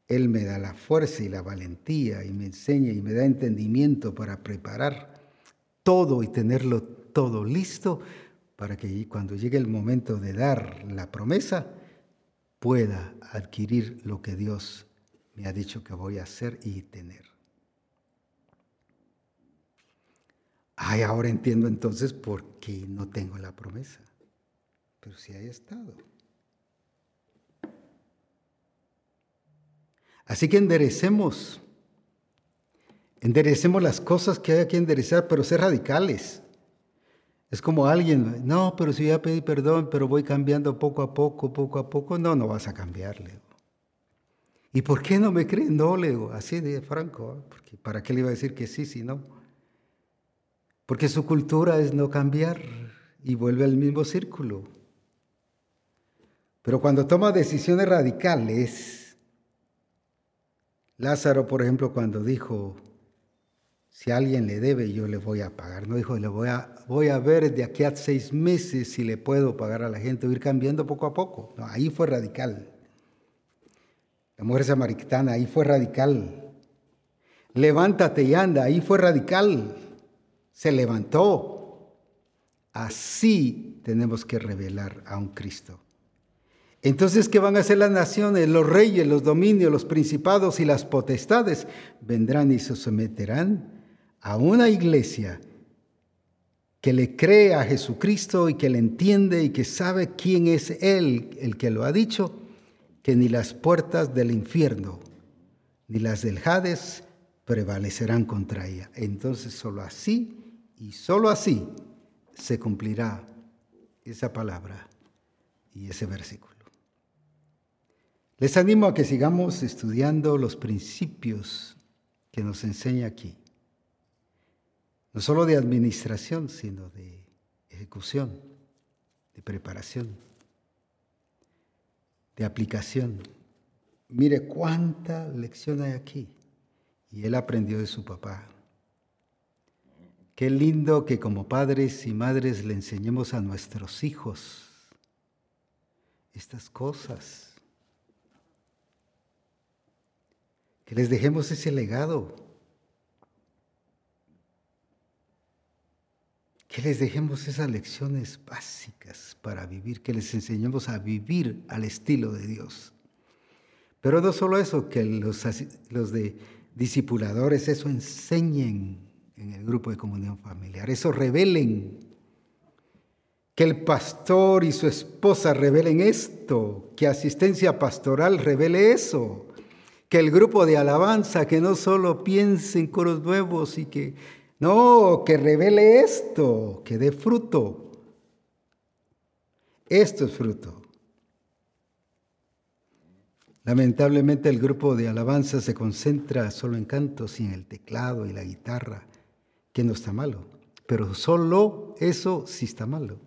Él me da la fuerza y la valentía y me enseña y me da entendimiento para preparar todo y tenerlo todo listo para que cuando llegue el momento de dar la promesa, pueda adquirir lo que Dios me ha dicho que voy a hacer y tener. Ay, ahora entiendo entonces por qué no tengo la promesa. Pero si hay estado. Así que enderecemos. Enderecemos las cosas que hay que enderezar, pero ser radicales. Es como alguien, no, pero si voy a pedir perdón, pero voy cambiando poco a poco, poco a poco. No, no vas a cambiarle. ¿Y por qué no me creen? No, le digo, así de franco, ¿eh? porque ¿para qué le iba a decir que sí si no? Porque su cultura es no cambiar y vuelve al mismo círculo. Pero cuando toma decisiones radicales, Lázaro, por ejemplo, cuando dijo, si alguien le debe, yo le voy a pagar. No dijo, le voy a, voy a ver de aquí a seis meses si le puedo pagar a la gente, o ir cambiando poco a poco. No, ahí fue radical. La mujer samaritana, ahí fue radical. Levántate y anda, ahí fue radical. Se levantó. Así tenemos que revelar a un Cristo. Entonces, ¿qué van a hacer las naciones? Los reyes, los dominios, los principados y las potestades vendrán y se someterán a una iglesia que le cree a Jesucristo y que le entiende y que sabe quién es Él, el que lo ha dicho que ni las puertas del infierno ni las del Hades prevalecerán contra ella. Entonces solo así y solo así se cumplirá esa palabra y ese versículo. Les animo a que sigamos estudiando los principios que nos enseña aquí. No solo de administración, sino de ejecución, de preparación de aplicación. Mire cuánta lección hay aquí. Y él aprendió de su papá. Qué lindo que como padres y madres le enseñemos a nuestros hijos estas cosas. Que les dejemos ese legado. que les dejemos esas lecciones básicas para vivir, que les enseñemos a vivir al estilo de Dios. Pero no solo eso, que los, los de discipuladores eso enseñen en el grupo de comunión familiar, eso revelen. Que el pastor y su esposa revelen esto, que asistencia pastoral revele eso, que el grupo de alabanza que no solo piense en coros nuevos y que no, que revele esto, que dé fruto. Esto es fruto. Lamentablemente el grupo de alabanza se concentra solo en cantos y en el teclado y la guitarra, que no está malo, pero solo eso sí está malo.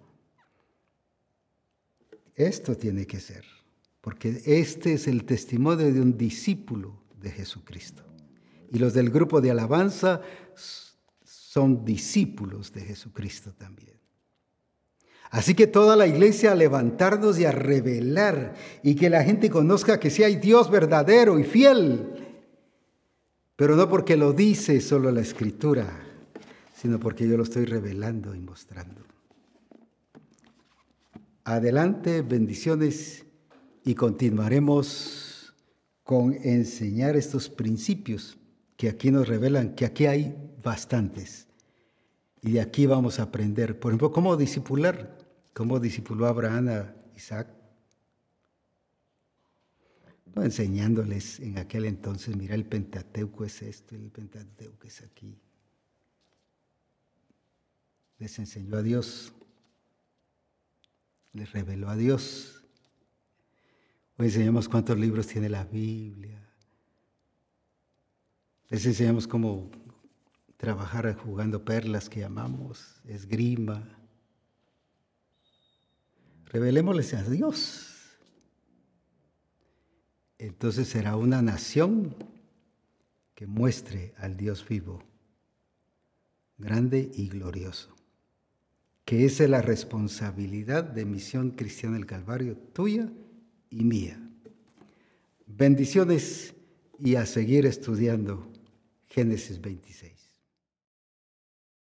Esto tiene que ser, porque este es el testimonio de un discípulo de Jesucristo. Y los del grupo de alabanza son discípulos de Jesucristo también. Así que toda la iglesia a levantarnos y a revelar y que la gente conozca que sí hay Dios verdadero y fiel, pero no porque lo dice solo la escritura, sino porque yo lo estoy revelando y mostrando. Adelante, bendiciones y continuaremos con enseñar estos principios que aquí nos revelan que aquí hay bastantes. Y de aquí vamos a aprender, por ejemplo, cómo disipular, cómo disipuló Abraham a Isaac. Enseñándoles en aquel entonces, mira, el Pentateuco es esto, el Pentateuco es aquí. Les enseñó a Dios, les reveló a Dios. Hoy enseñamos cuántos libros tiene la Biblia. Les enseñamos cómo trabajar jugando perlas que llamamos, esgrima. Revelémosles a Dios. Entonces será una nación que muestre al Dios vivo, grande y glorioso que esa es la responsabilidad de Misión Cristiana del Calvario, tuya y mía. Bendiciones y a seguir estudiando Génesis 26.